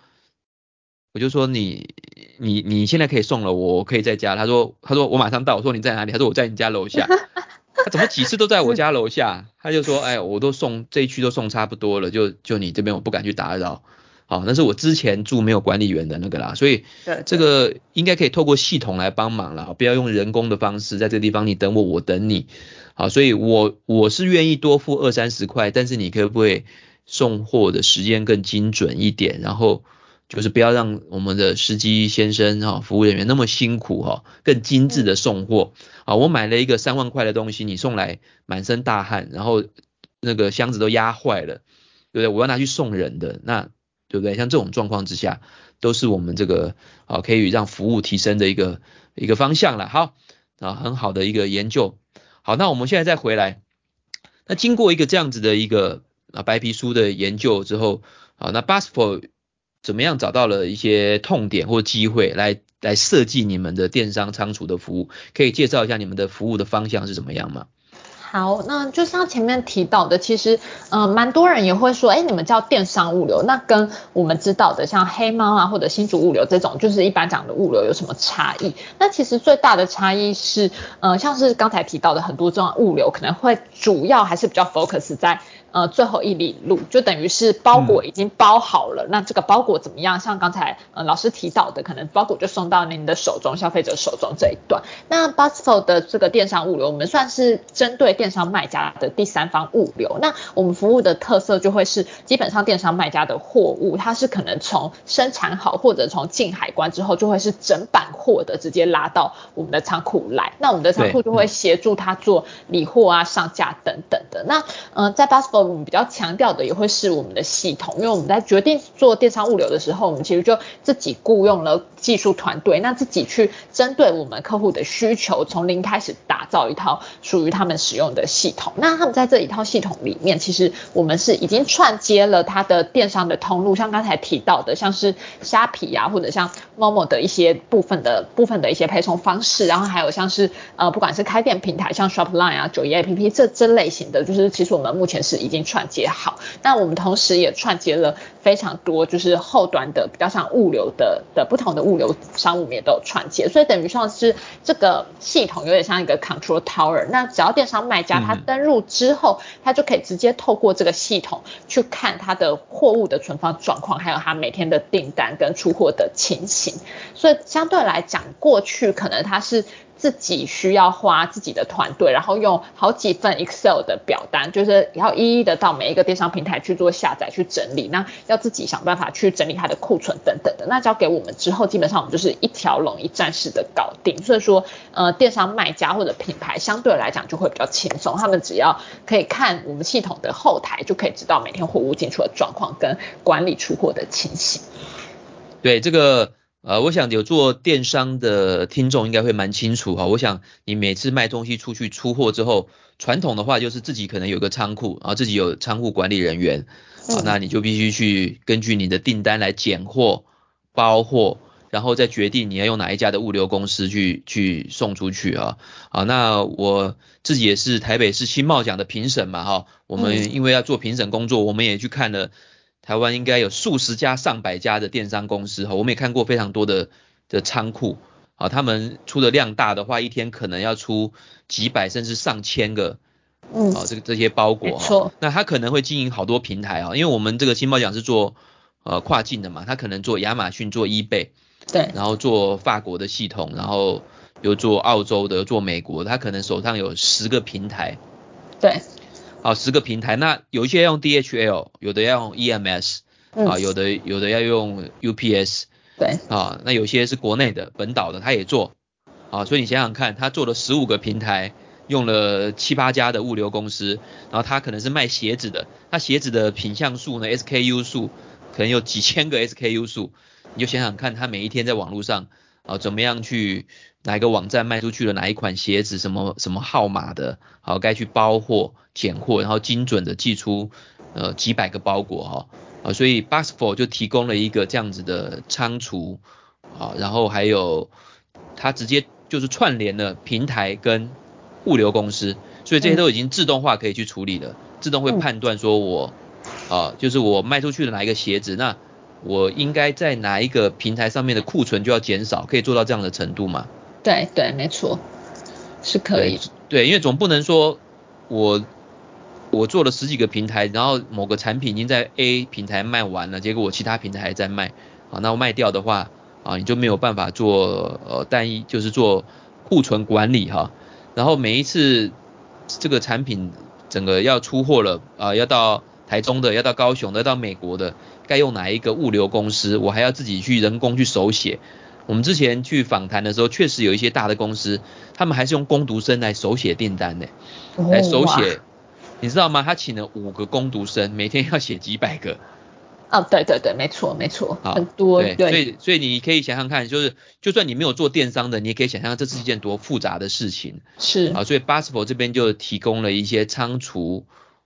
我就说你你你现在可以送了，我可以在家。他说他说我马上到。我说你在哪里？他说我在你家楼下。他 *laughs* 怎么几次都在我家楼下？他就说哎，我都送这一区都送差不多了，就就你这边我不敢去打扰。好，那是我之前住没有管理员的那个啦，所以这个应该可以透过系统来帮忙啦，不要用人工的方式在这个地方你等我，我等你。好，所以我我是愿意多付二三十块，但是你可不可以送货的时间更精准一点？然后。就是不要让我们的司机先生哈，服务人员那么辛苦哈，更精致的送货啊！我买了一个三万块的东西，你送来满身大汗，然后那个箱子都压坏了，对不对？我要拿去送人的，那对不对？像这种状况之下，都是我们这个啊可以让服务提升的一个一个方向了。好啊，很好的一个研究。好，那我们现在再回来，那经过一个这样子的一个啊白皮书的研究之后，啊，那 BOSSFOR 怎么样找到了一些痛点或机会来来设计你们的电商仓储的服务？可以介绍一下你们的服务的方向是怎么样吗？好，那就像前面提到的，其实呃蛮多人也会说，哎，你们叫电商物流，那跟我们知道的像黑猫啊或者新竹物流这种，就是一般讲的物流有什么差异？那其实最大的差异是，呃像是刚才提到的很多这种物流可能会主要还是比较 focus 在。呃，最后一里路就等于是包裹已经包好了，嗯、那这个包裹怎么样？像刚才呃老师提到的，可能包裹就送到您的手中，消费者手中这一段。那 BOSSFOR 的这个电商物流，我们算是针对电商卖家的第三方物流。那我们服务的特色就会是，基本上电商卖家的货物，它是可能从生产好或者从进海关之后，就会是整板货的直接拉到我们的仓库来。那我们的仓库就会协助他做理货啊、上架等等的。那呃，在 BOSSFOR 我们比较强调的也会是我们的系统，因为我们在决定做电商物流的时候，我们其实就自己雇佣了技术团队，那自己去针对我们客户的需求，从零开始打造一套属于他们使用的系统。那他们在这一套系统里面，其实我们是已经串接了他的电商的通路，像刚才提到的，像是虾皮啊，或者像 Momo 的一些部分的部分的一些配送方式，然后还有像是呃，不管是开店平台，像 Shopline 啊、九一 APP 这这类型的，就是其实我们目前是已经串。接好，那我们同时也串接了非常多，就是后端的比较像物流的的不同的物流商，我们也都有串接，所以等于说是这个系统有点像一个 control tower。那只要电商卖家他登入之后，他就可以直接透过这个系统去看他的货物的存放状况，还有他每天的订单跟出货的情形。所以相对来讲，过去可能他是自己需要花自己的团队，然后用好几份 Excel 的表单，就是要一一的到每一个电商平台去做下载、去整理，那要自己想办法去整理它的库存等等的。那交给我们之后，基本上我们就是一条龙、一站式的搞定。所以说，呃，电商卖家或者品牌相对来讲就会比较轻松，他们只要可以看我们系统的后台，就可以知道每天货物进出的状况跟管理出货的情形。对这个。呃，我想有做电商的听众应该会蛮清楚哈。我想你每次卖东西出去出货之后，传统的话就是自己可能有个仓库，然后自己有仓库管理人员，啊，那你就必须去根据你的订单来拣货、包货，然后再决定你要用哪一家的物流公司去去送出去啊。啊，那我自己也是台北市新贸奖的评审嘛哈。我们因为要做评审工作，我们也去看了。台湾应该有数十家、上百家的电商公司哈，我们也看过非常多的的仓库啊，他们出的量大的话，一天可能要出几百甚至上千个，嗯，啊，这个这些包裹哈，那他可能会经营好多平台啊，因为我们这个新报奖是做呃跨境的嘛，他可能做亚马逊、做 eBay，对，然后做法国的系统，然后又做澳洲的、做美国，他可能手上有十个平台，对。啊，十个平台，那有一些要用 DHL，有的要用 EMS，嗯、啊，有的有的要用 UPS，对，啊，那有些是国内的本岛的，他也做，啊，所以你想想看，他做了十五个平台，用了七八家的物流公司，然后他可能是卖鞋子的，他鞋子的品项数呢，SKU 数可能有几千个 SKU 数，你就想想看，他每一天在网络上。啊，怎么样去哪一个网站卖出去了哪一款鞋子，什么什么号码的，好，该去包货、拣货，然后精准的寄出呃几百个包裹哈，啊，所以 Boxful 就提供了一个这样子的仓储，啊，然后还有它直接就是串联了平台跟物流公司，所以这些都已经自动化可以去处理了，自动会判断说我啊，就是我卖出去的哪一个鞋子那。我应该在哪一个平台上面的库存就要减少，可以做到这样的程度吗？对对，没错，是可以。对，对，因为总不能说我我做了十几个平台，然后某个产品已经在 A 平台卖完了，结果我其他平台还在卖，啊，那我卖掉的话，啊，你就没有办法做呃单一，就是做库存管理哈。然后每一次这个产品整个要出货了，啊，要到台中的，要到高雄的，要到美国的。该用哪一个物流公司，我还要自己去人工去手写。我们之前去访谈的时候，确实有一些大的公司，他们还是用工读生来手写订单呢，来手写。你知道吗？他请了五个工读生，每天要写几百个。哦，对对对，没错没错，很多。对，对，所以所以你可以想想看，就是就算你没有做电商的，你也可以想象这是一件多复杂的事情。是啊，所以 Boxful 这边就提供了一些仓储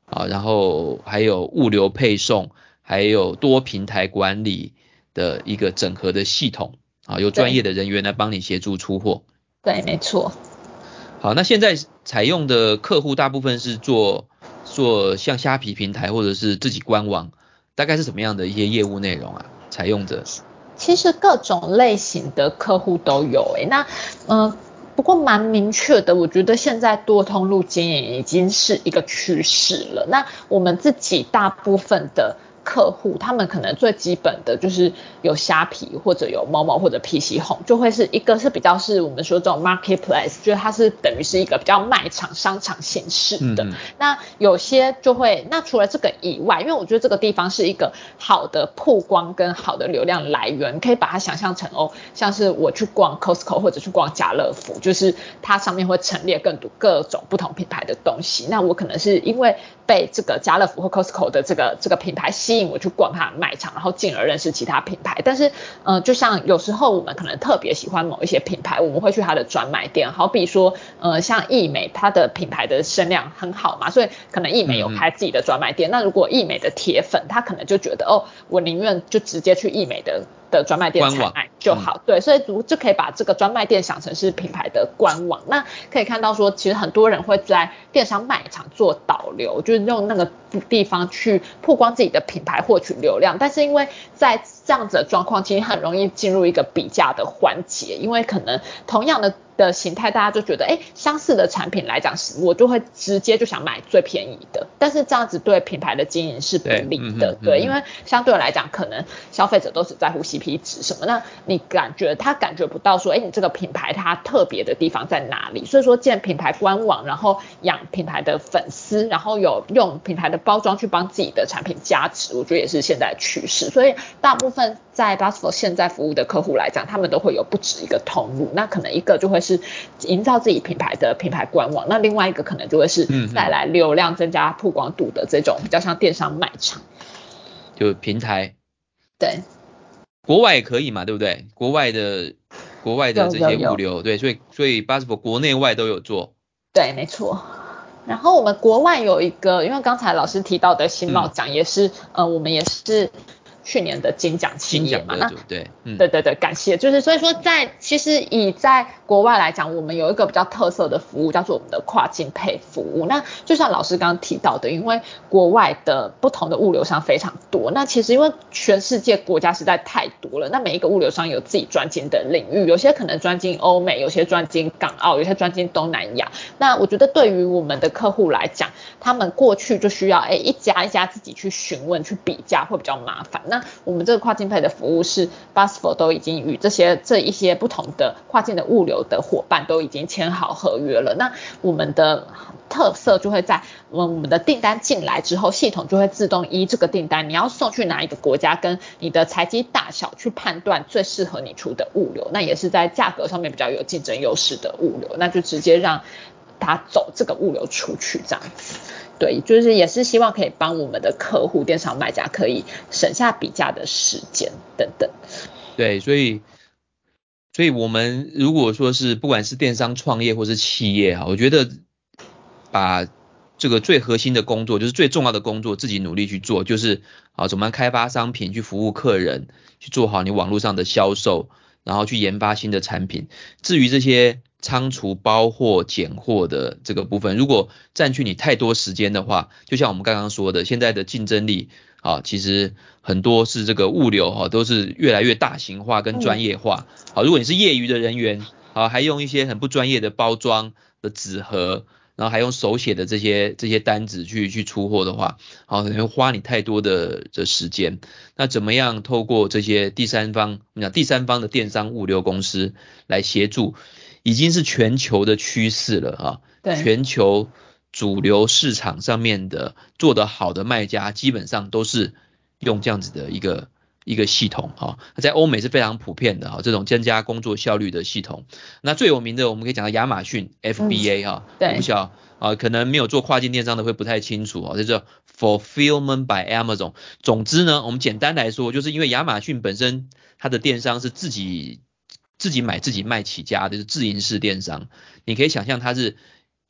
啊，然后还有物流配送。还有多平台管理的一个整合的系统啊，有专业的人员来帮你协助出货。对，没错。好，那现在采用的客户大部分是做做像虾皮平台或者是自己官网，大概是什么样的一些业务内容啊？采用者？其实各种类型的客户都有诶、欸。那嗯、呃，不过蛮明确的，我觉得现在多通路经营已经是一个趋势了。那我们自己大部分的。客户他们可能最基本的就是有虾皮或者有 Momo 或者 PC Home，就会是一个是比较是我们说这种 marketplace，就是它是等于是一个比较卖场商场形式的。嗯嗯。那有些就会，那除了这个以外，因为我觉得这个地方是一个好的曝光跟好的流量来源，可以把它想象成哦，像是我去逛 Costco 或者去逛家乐福，就是它上面会陈列更多各种不同品牌的东西。那我可能是因为被这个家乐福或 Costco 的这个这个品牌吸引。我去逛他的卖场，然后进而认识其他品牌。但是，呃，就像有时候我们可能特别喜欢某一些品牌，我们会去他的专卖店。好比说，呃，像易美，它的品牌的声量很好嘛，所以可能易美有开自己的专卖店。嗯嗯。那如果易美的铁粉，他可能就觉得，哦，我宁愿就直接去易美的。的专卖店采买就好，嗯、对，所以就可以把这个专卖店想成是品牌的官网。那可以看到说，其实很多人会在电商卖场做导流，就是用那个地方去曝光自己的品牌，获取流量。但是因为在这样子的状况，其实很容易进入一个比价的环节，因为可能同样的的形态，大家就觉得，哎，相似的产品来讲，我就会直接就想买最便宜的。但是这样子对品牌的经营是不利的，对，对，因为相对来讲，可能消费者都只在乎 CP 值什么，那你感觉他感觉不到说，哎，你这个品牌它特别的地方在哪里？所以说建品牌官网，然后养品牌的粉丝，然后有用品牌的包装去帮自己的产品加持，我觉得也是现在的趋势。所以大部分在 BOSSFOR 现在服务的客户来讲，他们都会有不止一个通路，那可能一个就会是营造自己品牌的品牌官网，那另外一个可能就会是带来流量、增加曝光度的这种比较像电商卖场，就平台。对，国外也可以嘛，对不对？国外的国外的这些物流，对，所以所以 BOSSFOR 国内外都有做。对，没错。然后我们国外有一个，因为刚才老师提到的新贸奖也是，嗯、呃，我们也是。去年的金奖企业嘛，那对，嗯，对对对，感谢。就是所以说在，在其实以在国外来讲，我们有一个比较特色的服务，叫做我们的跨境配服务。那就像老师刚刚提到的，因为国外的不同的物流商非常多，那其实因为全世界国家实在太多了，那每一个物流商有自己专精的领域，有些可能专精欧美，有些专精港澳，有些专精东南亚。那我觉得对于我们的客户来讲，他们过去就需要哎一家一家自己去询问去比价，会比较麻烦。那我们这个跨境配的服务是 b u s f o r 都已经与这些这一些不同的跨境的物流的伙伴都已经签好合约了。那我们的特色就会在我们的订单进来之后，系统就会自动依这个订单你要送去哪一个国家，跟你的财积大小去判断最适合你出的物流。那也是在价格上面比较有竞争优势的物流，那就直接让他走这个物流出去这样子。对，就是也是希望可以帮我们的客户电商卖家可以省下比价的时间等等。对，所以，所以我们如果说是不管是电商创业或是企业哈，我觉得把这个最核心的工作，就是最重要的工作，自己努力去做，就是啊，怎么开发商品去服务客人，去做好你网络上的销售，然后去研发新的产品。至于这些。仓储、包货、拣货的这个部分，如果占据你太多时间的话，就像我们刚刚说的，现在的竞争力啊，其实很多是这个物流哈、啊，都是越来越大型化跟专业化。好、啊，如果你是业余的人员，啊，还用一些很不专业的包装的纸盒，然后还用手写的这些这些单子去去出货的话，好、啊，可能会花你太多的的时间。那怎么样透过这些第三方，你讲第三方的电商物流公司来协助？已经是全球的趋势了啊！对，全球主流市场上面的做得好的卖家，基本上都是用这样子的一个一个系统啊。在欧美是非常普遍的啊，这种增加工作效率的系统。那最有名的，我们可以讲到亚马逊 FBA 哈、嗯，对，不晓啊，可能没有做跨境电商的会不太清楚啊，这叫 Fulfillment by Amazon。总之呢，我们简单来说，就是因为亚马逊本身它的电商是自己。自己买自己卖起家的，就是自营式电商。你可以想象，它是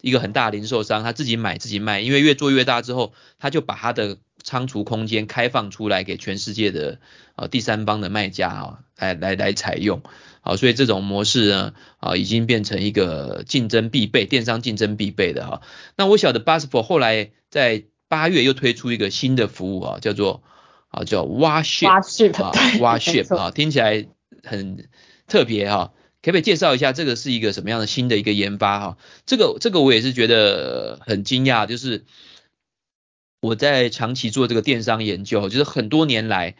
一个很大的零售商，他自己买自己卖，因为越做越大之后，他就把他的仓储空间开放出来给全世界的呃第三方的卖家啊来来来采用。好，所以这种模式呢啊已经变成一个竞争必备，电商竞争必备的哈。那我晓得 BOSSFOR 后来在八月又推出一个新的服务啊，叫做啊叫 WASHIP 啊 WASHIP 啊，听起来很。特别哈，可不可以介绍一下这个是一个什么样的新的一个研发哈？这个这个我也是觉得很惊讶，就是我在长期做这个电商研究，就是很多年来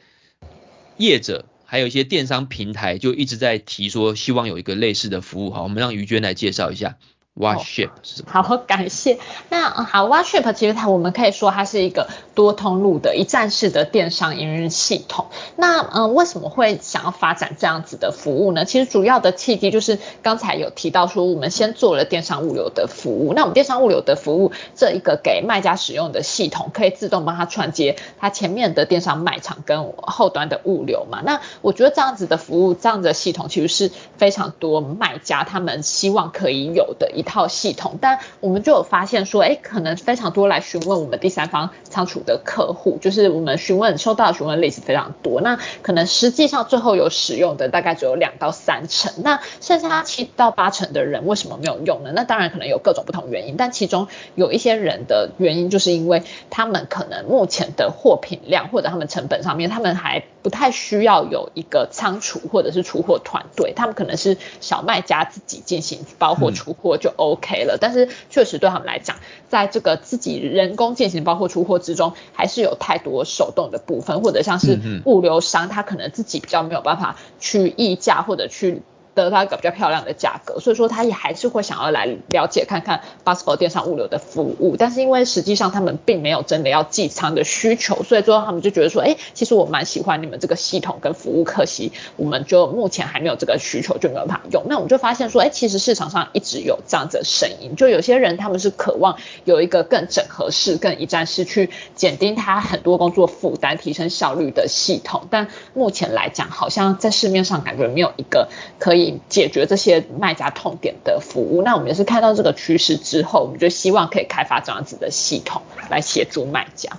业者还有一些电商平台就一直在提说，希望有一个类似的服务哈。我们让于娟来介绍一下。WASHIP 是什么？好，感谢。那好，WASHIP 其实它我们可以说它是一个多通路的一站式的电商营运系统。那嗯、呃，为什么会想要发展这样子的服务呢？其实主要的契机就是刚才有提到说，我们先做了电商物流的服务。那我们电商物流的服务这一个给卖家使用的系统，可以自动帮他串接他前面的电商卖场跟后端的物流嘛。那我觉得这样子的服务，这样子的系统其实是非常多卖家他们希望可以有的一。套系统，但我们就有发现说，哎，可能非常多来询问我们第三方仓储的客户，就是我们询问收到的询问例是非常多，那可能实际上最后有使用的大概只有两到三成，那剩下七到八成的人为什么没有用呢？那当然可能有各种不同原因，但其中有一些人的原因就是因为他们可能目前的货品量或者他们成本上面，他们还不太需要有一个仓储或者是出货团队，他们可能是小卖家自己进行包货出货就 OK 了，嗯、但是确实对他们来讲，在这个自己人工进行包括出货之中，还是有太多手动的部分，或者像是物流商，他可能自己比较没有办法去议价或者去。得到一个比较漂亮的价格，所以说他也还是会想要来了解看看 BOSSFOR 电商物流的服务，但是因为实际上他们并没有真的要寄仓的需求，所以最后他们就觉得说，哎，其实我蛮喜欢你们这个系统跟服务，可惜我们就目前还没有这个需求，就没有办法用。那我们就发现说，哎，其实市场上一直有这样子的声音，就有些人他们是渴望有一个更整合式、更一站式去减低他很多工作负担、提升效率的系统，但目前来讲，好像在市面上感觉没有一个可以。解决这些卖家痛点的服务，那我们也是看到这个趋势之后，我们就希望可以开发这样子的系统来协助卖家。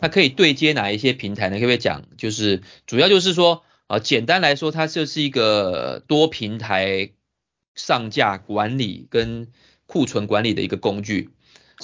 那可以对接哪一些平台呢？可不可以讲？就是主要就是说啊，简单来说，它就是一个多平台上架管理跟库存管理的一个工具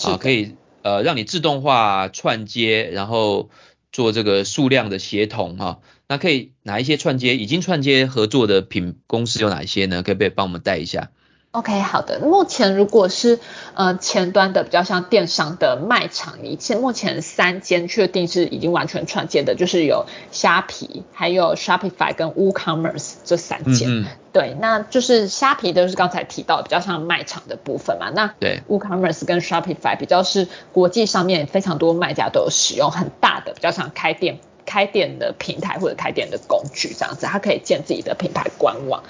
啊，可以呃让你自动化串接，然后做这个数量的协同哈。那可以哪一些串接已经串接合作的品公司有哪一些呢？可不可以帮我们带一下？OK，好的。目前如果是呃前端的比较像电商的卖场，以前目前三间确定是已经完全串接的，就是有虾皮、还有 Shopify 跟 WooCommerce 这三间。嗯，对，那就是虾皮的就是刚才提到比较像卖场的部分嘛。那对 WooCommerce 跟 Shopify 比较是国际上面非常多卖家都有使用很大的，比较像开店。开店的平台或者开店的工具这样子，他可以建自己的品牌官网。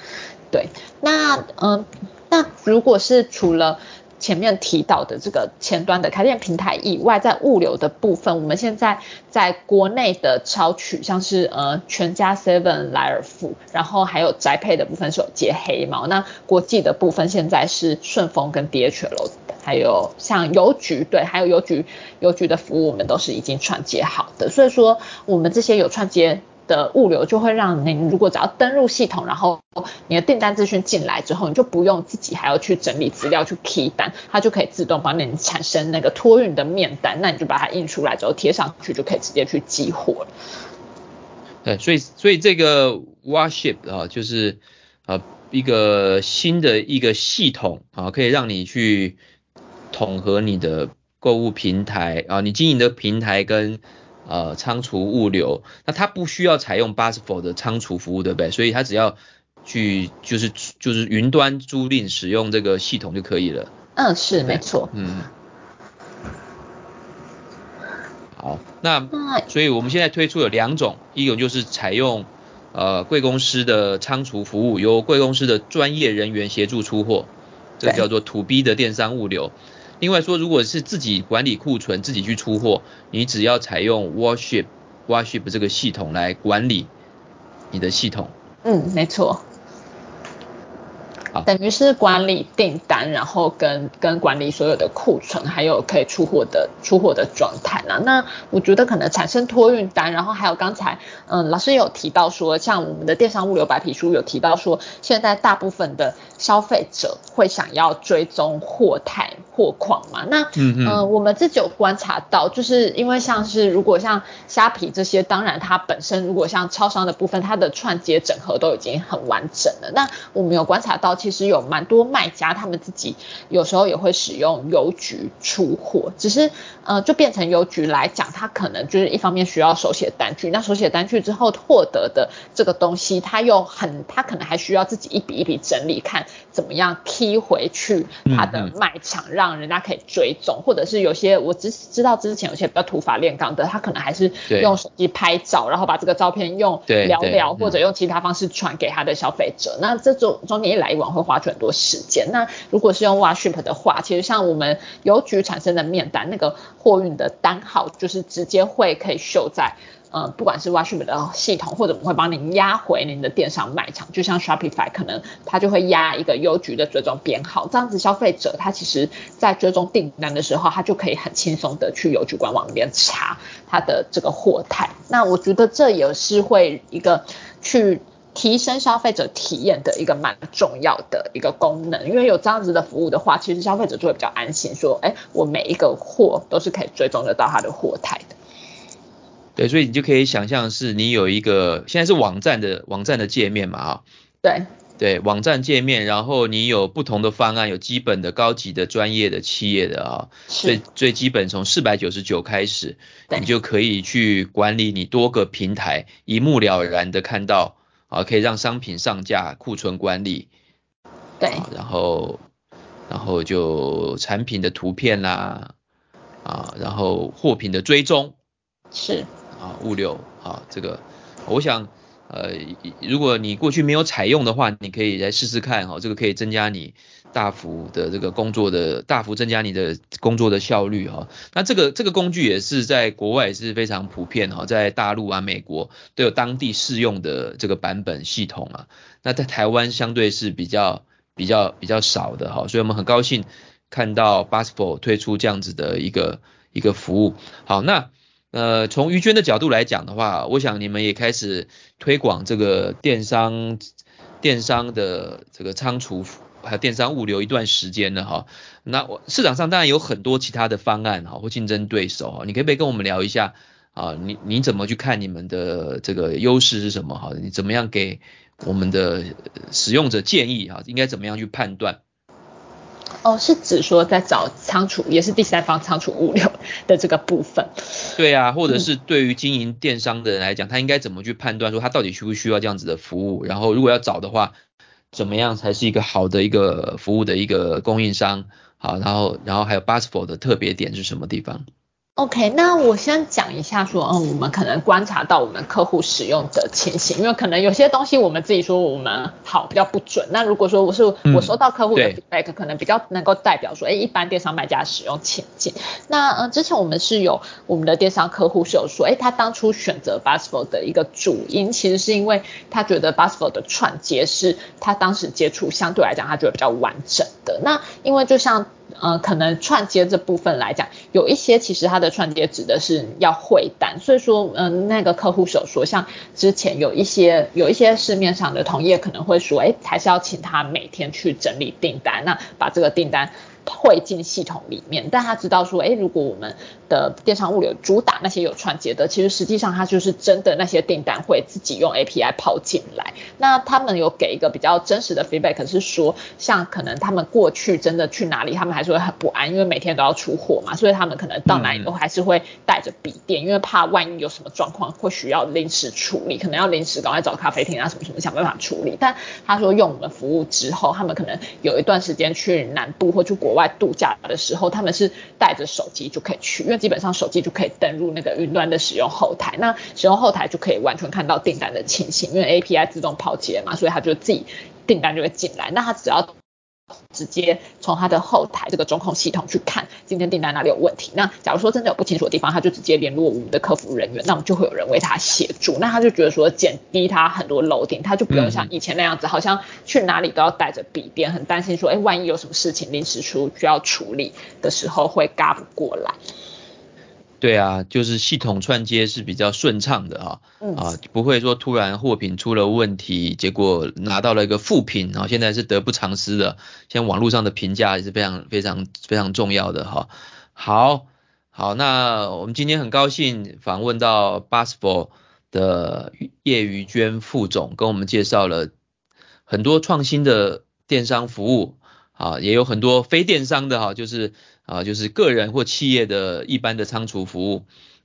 对，那嗯、那如果是除了前面提到的这个前端的开店平台以外，在物流的部分，我们现在在国内的超取，像是呃全家、Seven、莱尔富，然后还有宅配的部分是有接黑猫。那国际的部分现在是顺丰跟 DHL。还有像邮局，对，还有邮局，邮局的服务我们都是已经串接好的，所以说我们这些有串接的物流就会让您如果只要登入系统，然后你的订单资讯进来之后，你就不用自己还要去整理资料去 key 单，它就可以自动帮你产生那个托运的面单，那你就把它印出来之后贴上去，就可以直接去激活了。对，所以所以这个 Waship 啊，就是呃一个新的一个系统啊，可以让你去。统合你的购物平台啊，你经营的平台跟呃仓储物流，那它不需要采用 BOSSFOR 的仓储服务，对不对？所以它只要去就是就是云端租赁使用这个系统就可以了。嗯，是没错。嗯。好，那所以我们现在推出有两种，一种就是采用呃贵公司的仓储服务，由贵公司的专业人员协助出货，这个叫做 To B 的电商物流。另外说，如果是自己管理库存、自己去出货，你只要采用 Worship Worship 这个系统来管理你的系统。嗯，没错。等于是管理订单，然后跟跟管理所有的库存，还有可以出货的出货的状态呢。那我觉得可能产生托运单，然后还有刚才嗯老师有提到说，像我们的电商物流白皮书有提到说，现在大部分的消费者会想要追踪货态货况嘛。那嗯嗯、呃，我们自己有观察到，就是因为像是如果像虾皮这些，当然它本身如果像超商的部分，它的串接整合都已经很完整了。那我们有观察到。其实有蛮多卖家，他们自己有时候也会使用邮局出货，只是呃，就变成邮局来讲，他可能就是一方面需要手写单据，那手写单据之后获得的这个东西，他又很，他可能还需要自己一笔一笔整理，看怎么样踢回去他的卖场，让人家可以追踪，或者是有些我只知道之前有些比较土法炼钢的，他可能还是用手机拍照，然后把这个照片用聊聊或者用其他方式传给他的消费者，那这种中间一来一往。会花很多时间。那如果是用 Waship 的话，其实像我们邮局产生的面单，那个货运的单号就是直接会可以秀在呃，不管是 Waship 的系统，或者我们会帮您压回您的电商卖场，就像 Shopify 可能它就会压一个邮局的追踪编号，这样子消费者他其实在追踪订单的时候，他就可以很轻松的去邮局官网里面查他的这个货态。那我觉得这也是会一个去。提升消费者体验的一个蛮重要的一个功能，因为有这样子的服务的话，其实消费者就会比较安心，说，哎，我每一个货都是可以追踪得到它的货态的。对，所以你就可以想象是你有一个现在是网站的网站的界面嘛，啊，对，对，网站界面，然后你有不同的方案，有基本的、高级的、专业的、企业的啊，最最基本从四百九十九开始，你就可以去管理你多个平台，一目了然的看到。啊，可以让商品上架、库存管理，对，然后，然后就产品的图片啦，啊，然后货品的追踪，是，啊，物流，啊，这个，我想。呃，如果你过去没有采用的话，你可以来试试看哈，这个可以增加你大幅的这个工作的，大幅增加你的工作的效率哈。那这个这个工具也是在国外也是非常普遍哈，在大陆啊、美国都有当地适用的这个版本系统啊。那在台湾相对是比较比较比较少的哈，所以我们很高兴看到 BOSSFul 推出这样子的一个一个服务。好，那。呃，从于娟的角度来讲的话，我想你们也开始推广这个电商电商的这个仓储还有电商物流一段时间了哈。那我市场上当然有很多其他的方案哈或竞争对手哈，你可不可以跟我们聊一下啊？你你怎么去看你们的这个优势是什么哈？你怎么样给我们的使用者建议哈？应该怎么样去判断？哦，是指说在找仓储，也是第三方仓储物流的这个部分。对啊，或者是对于经营电商的人来讲，嗯、他应该怎么去判断说他到底需不需要这样子的服务？然后如果要找的话，怎么样才是一个好的一个服务的一个供应商？好，然后然后还有 BOSSFul 的特别点是什么地方？OK，那我先讲一下说，嗯，我们可能观察到我们客户使用的情形，因为可能有些东西我们自己说我们好比较不准。那如果说我是我收到客户的 feedback，可能比较能够代表说，哎，一般电商卖家使用情境。那嗯，之前我们是有我们的电商客户是有说，哎，他当初选择 BOSSFul 的一个主因，其实是因为他觉得 BOSSFul 的串接是他当时接触相对来讲他觉得比较完整的。那因为就像。嗯，可能串接这部分来讲，有一些其实它的串接指的是要汇单，所以说，嗯、那个客户所说，像之前有一些有一些市面上的同业可能会说，哎，还是要请他每天去整理订单，那把这个订单。汇进系统里面，但他知道说，哎，如果我们的电商物流主打那些有串接的，其实实际上它就是真的那些订单会自己用 API 跑进来。那他们有给一个比较真实的 feedback，是说，像可能他们过去真的去哪里，他们还是会很不安，因为每天都要出货嘛，所以他们可能到哪里都还是会带着笔电，因为怕万一有什么状况会需要临时处理，可能要临时赶快找咖啡厅啊什么什么想办法处理。但他说用我们服务之后，他们可能有一段时间去南部或去国外度假的时候，他们是带着手机就可以去，因为基本上手机就可以登入那个云端的使用后台，那使用后台就可以完全看到订单的情形，因为 API 自动抛接嘛，所以他就自己订单就会进来，那他只要。直接从他的后台这个中控系统去看今天订单哪里有问题。那假如说真的有不清楚的地方，他就直接联络我们的客服人员，那我们就会有人为他协助。那他就觉得说减低他很多漏点他就不用像以前那样子，好像去哪里都要带着笔电，很担心说，哎，万一有什么事情临时出需要处理的时候会赶不过来。对啊，就是系统串接是比较顺畅的哈，啊，不会说突然货品出了问题，结果拿到了一个负评啊，现在是得不偿失的，像网络上的评价也是非常非常非常重要的哈。好，好，那我们今天很高兴访问到 BOSSFul 的叶于娟副总，跟我们介绍了很多创新的电商服务啊，也有很多非电商的哈，就是。啊，就是个人或企业的一般的仓储服务，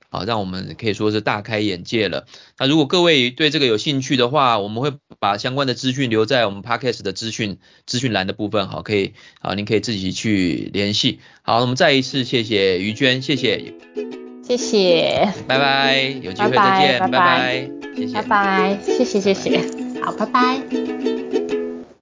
啊，让我们可以说是大开眼界了。那如果各位对这个有兴趣的话，我们会把相关的资讯留在我们 Podcast 的资讯资讯栏的部分，好，可以，啊，您可以自己去联系。好，那我们再一次谢谢于娟，谢谢，谢谢，拜拜，有机会再见，拜拜，拜拜，谢谢，拜拜，谢谢，谢谢，好，拜拜。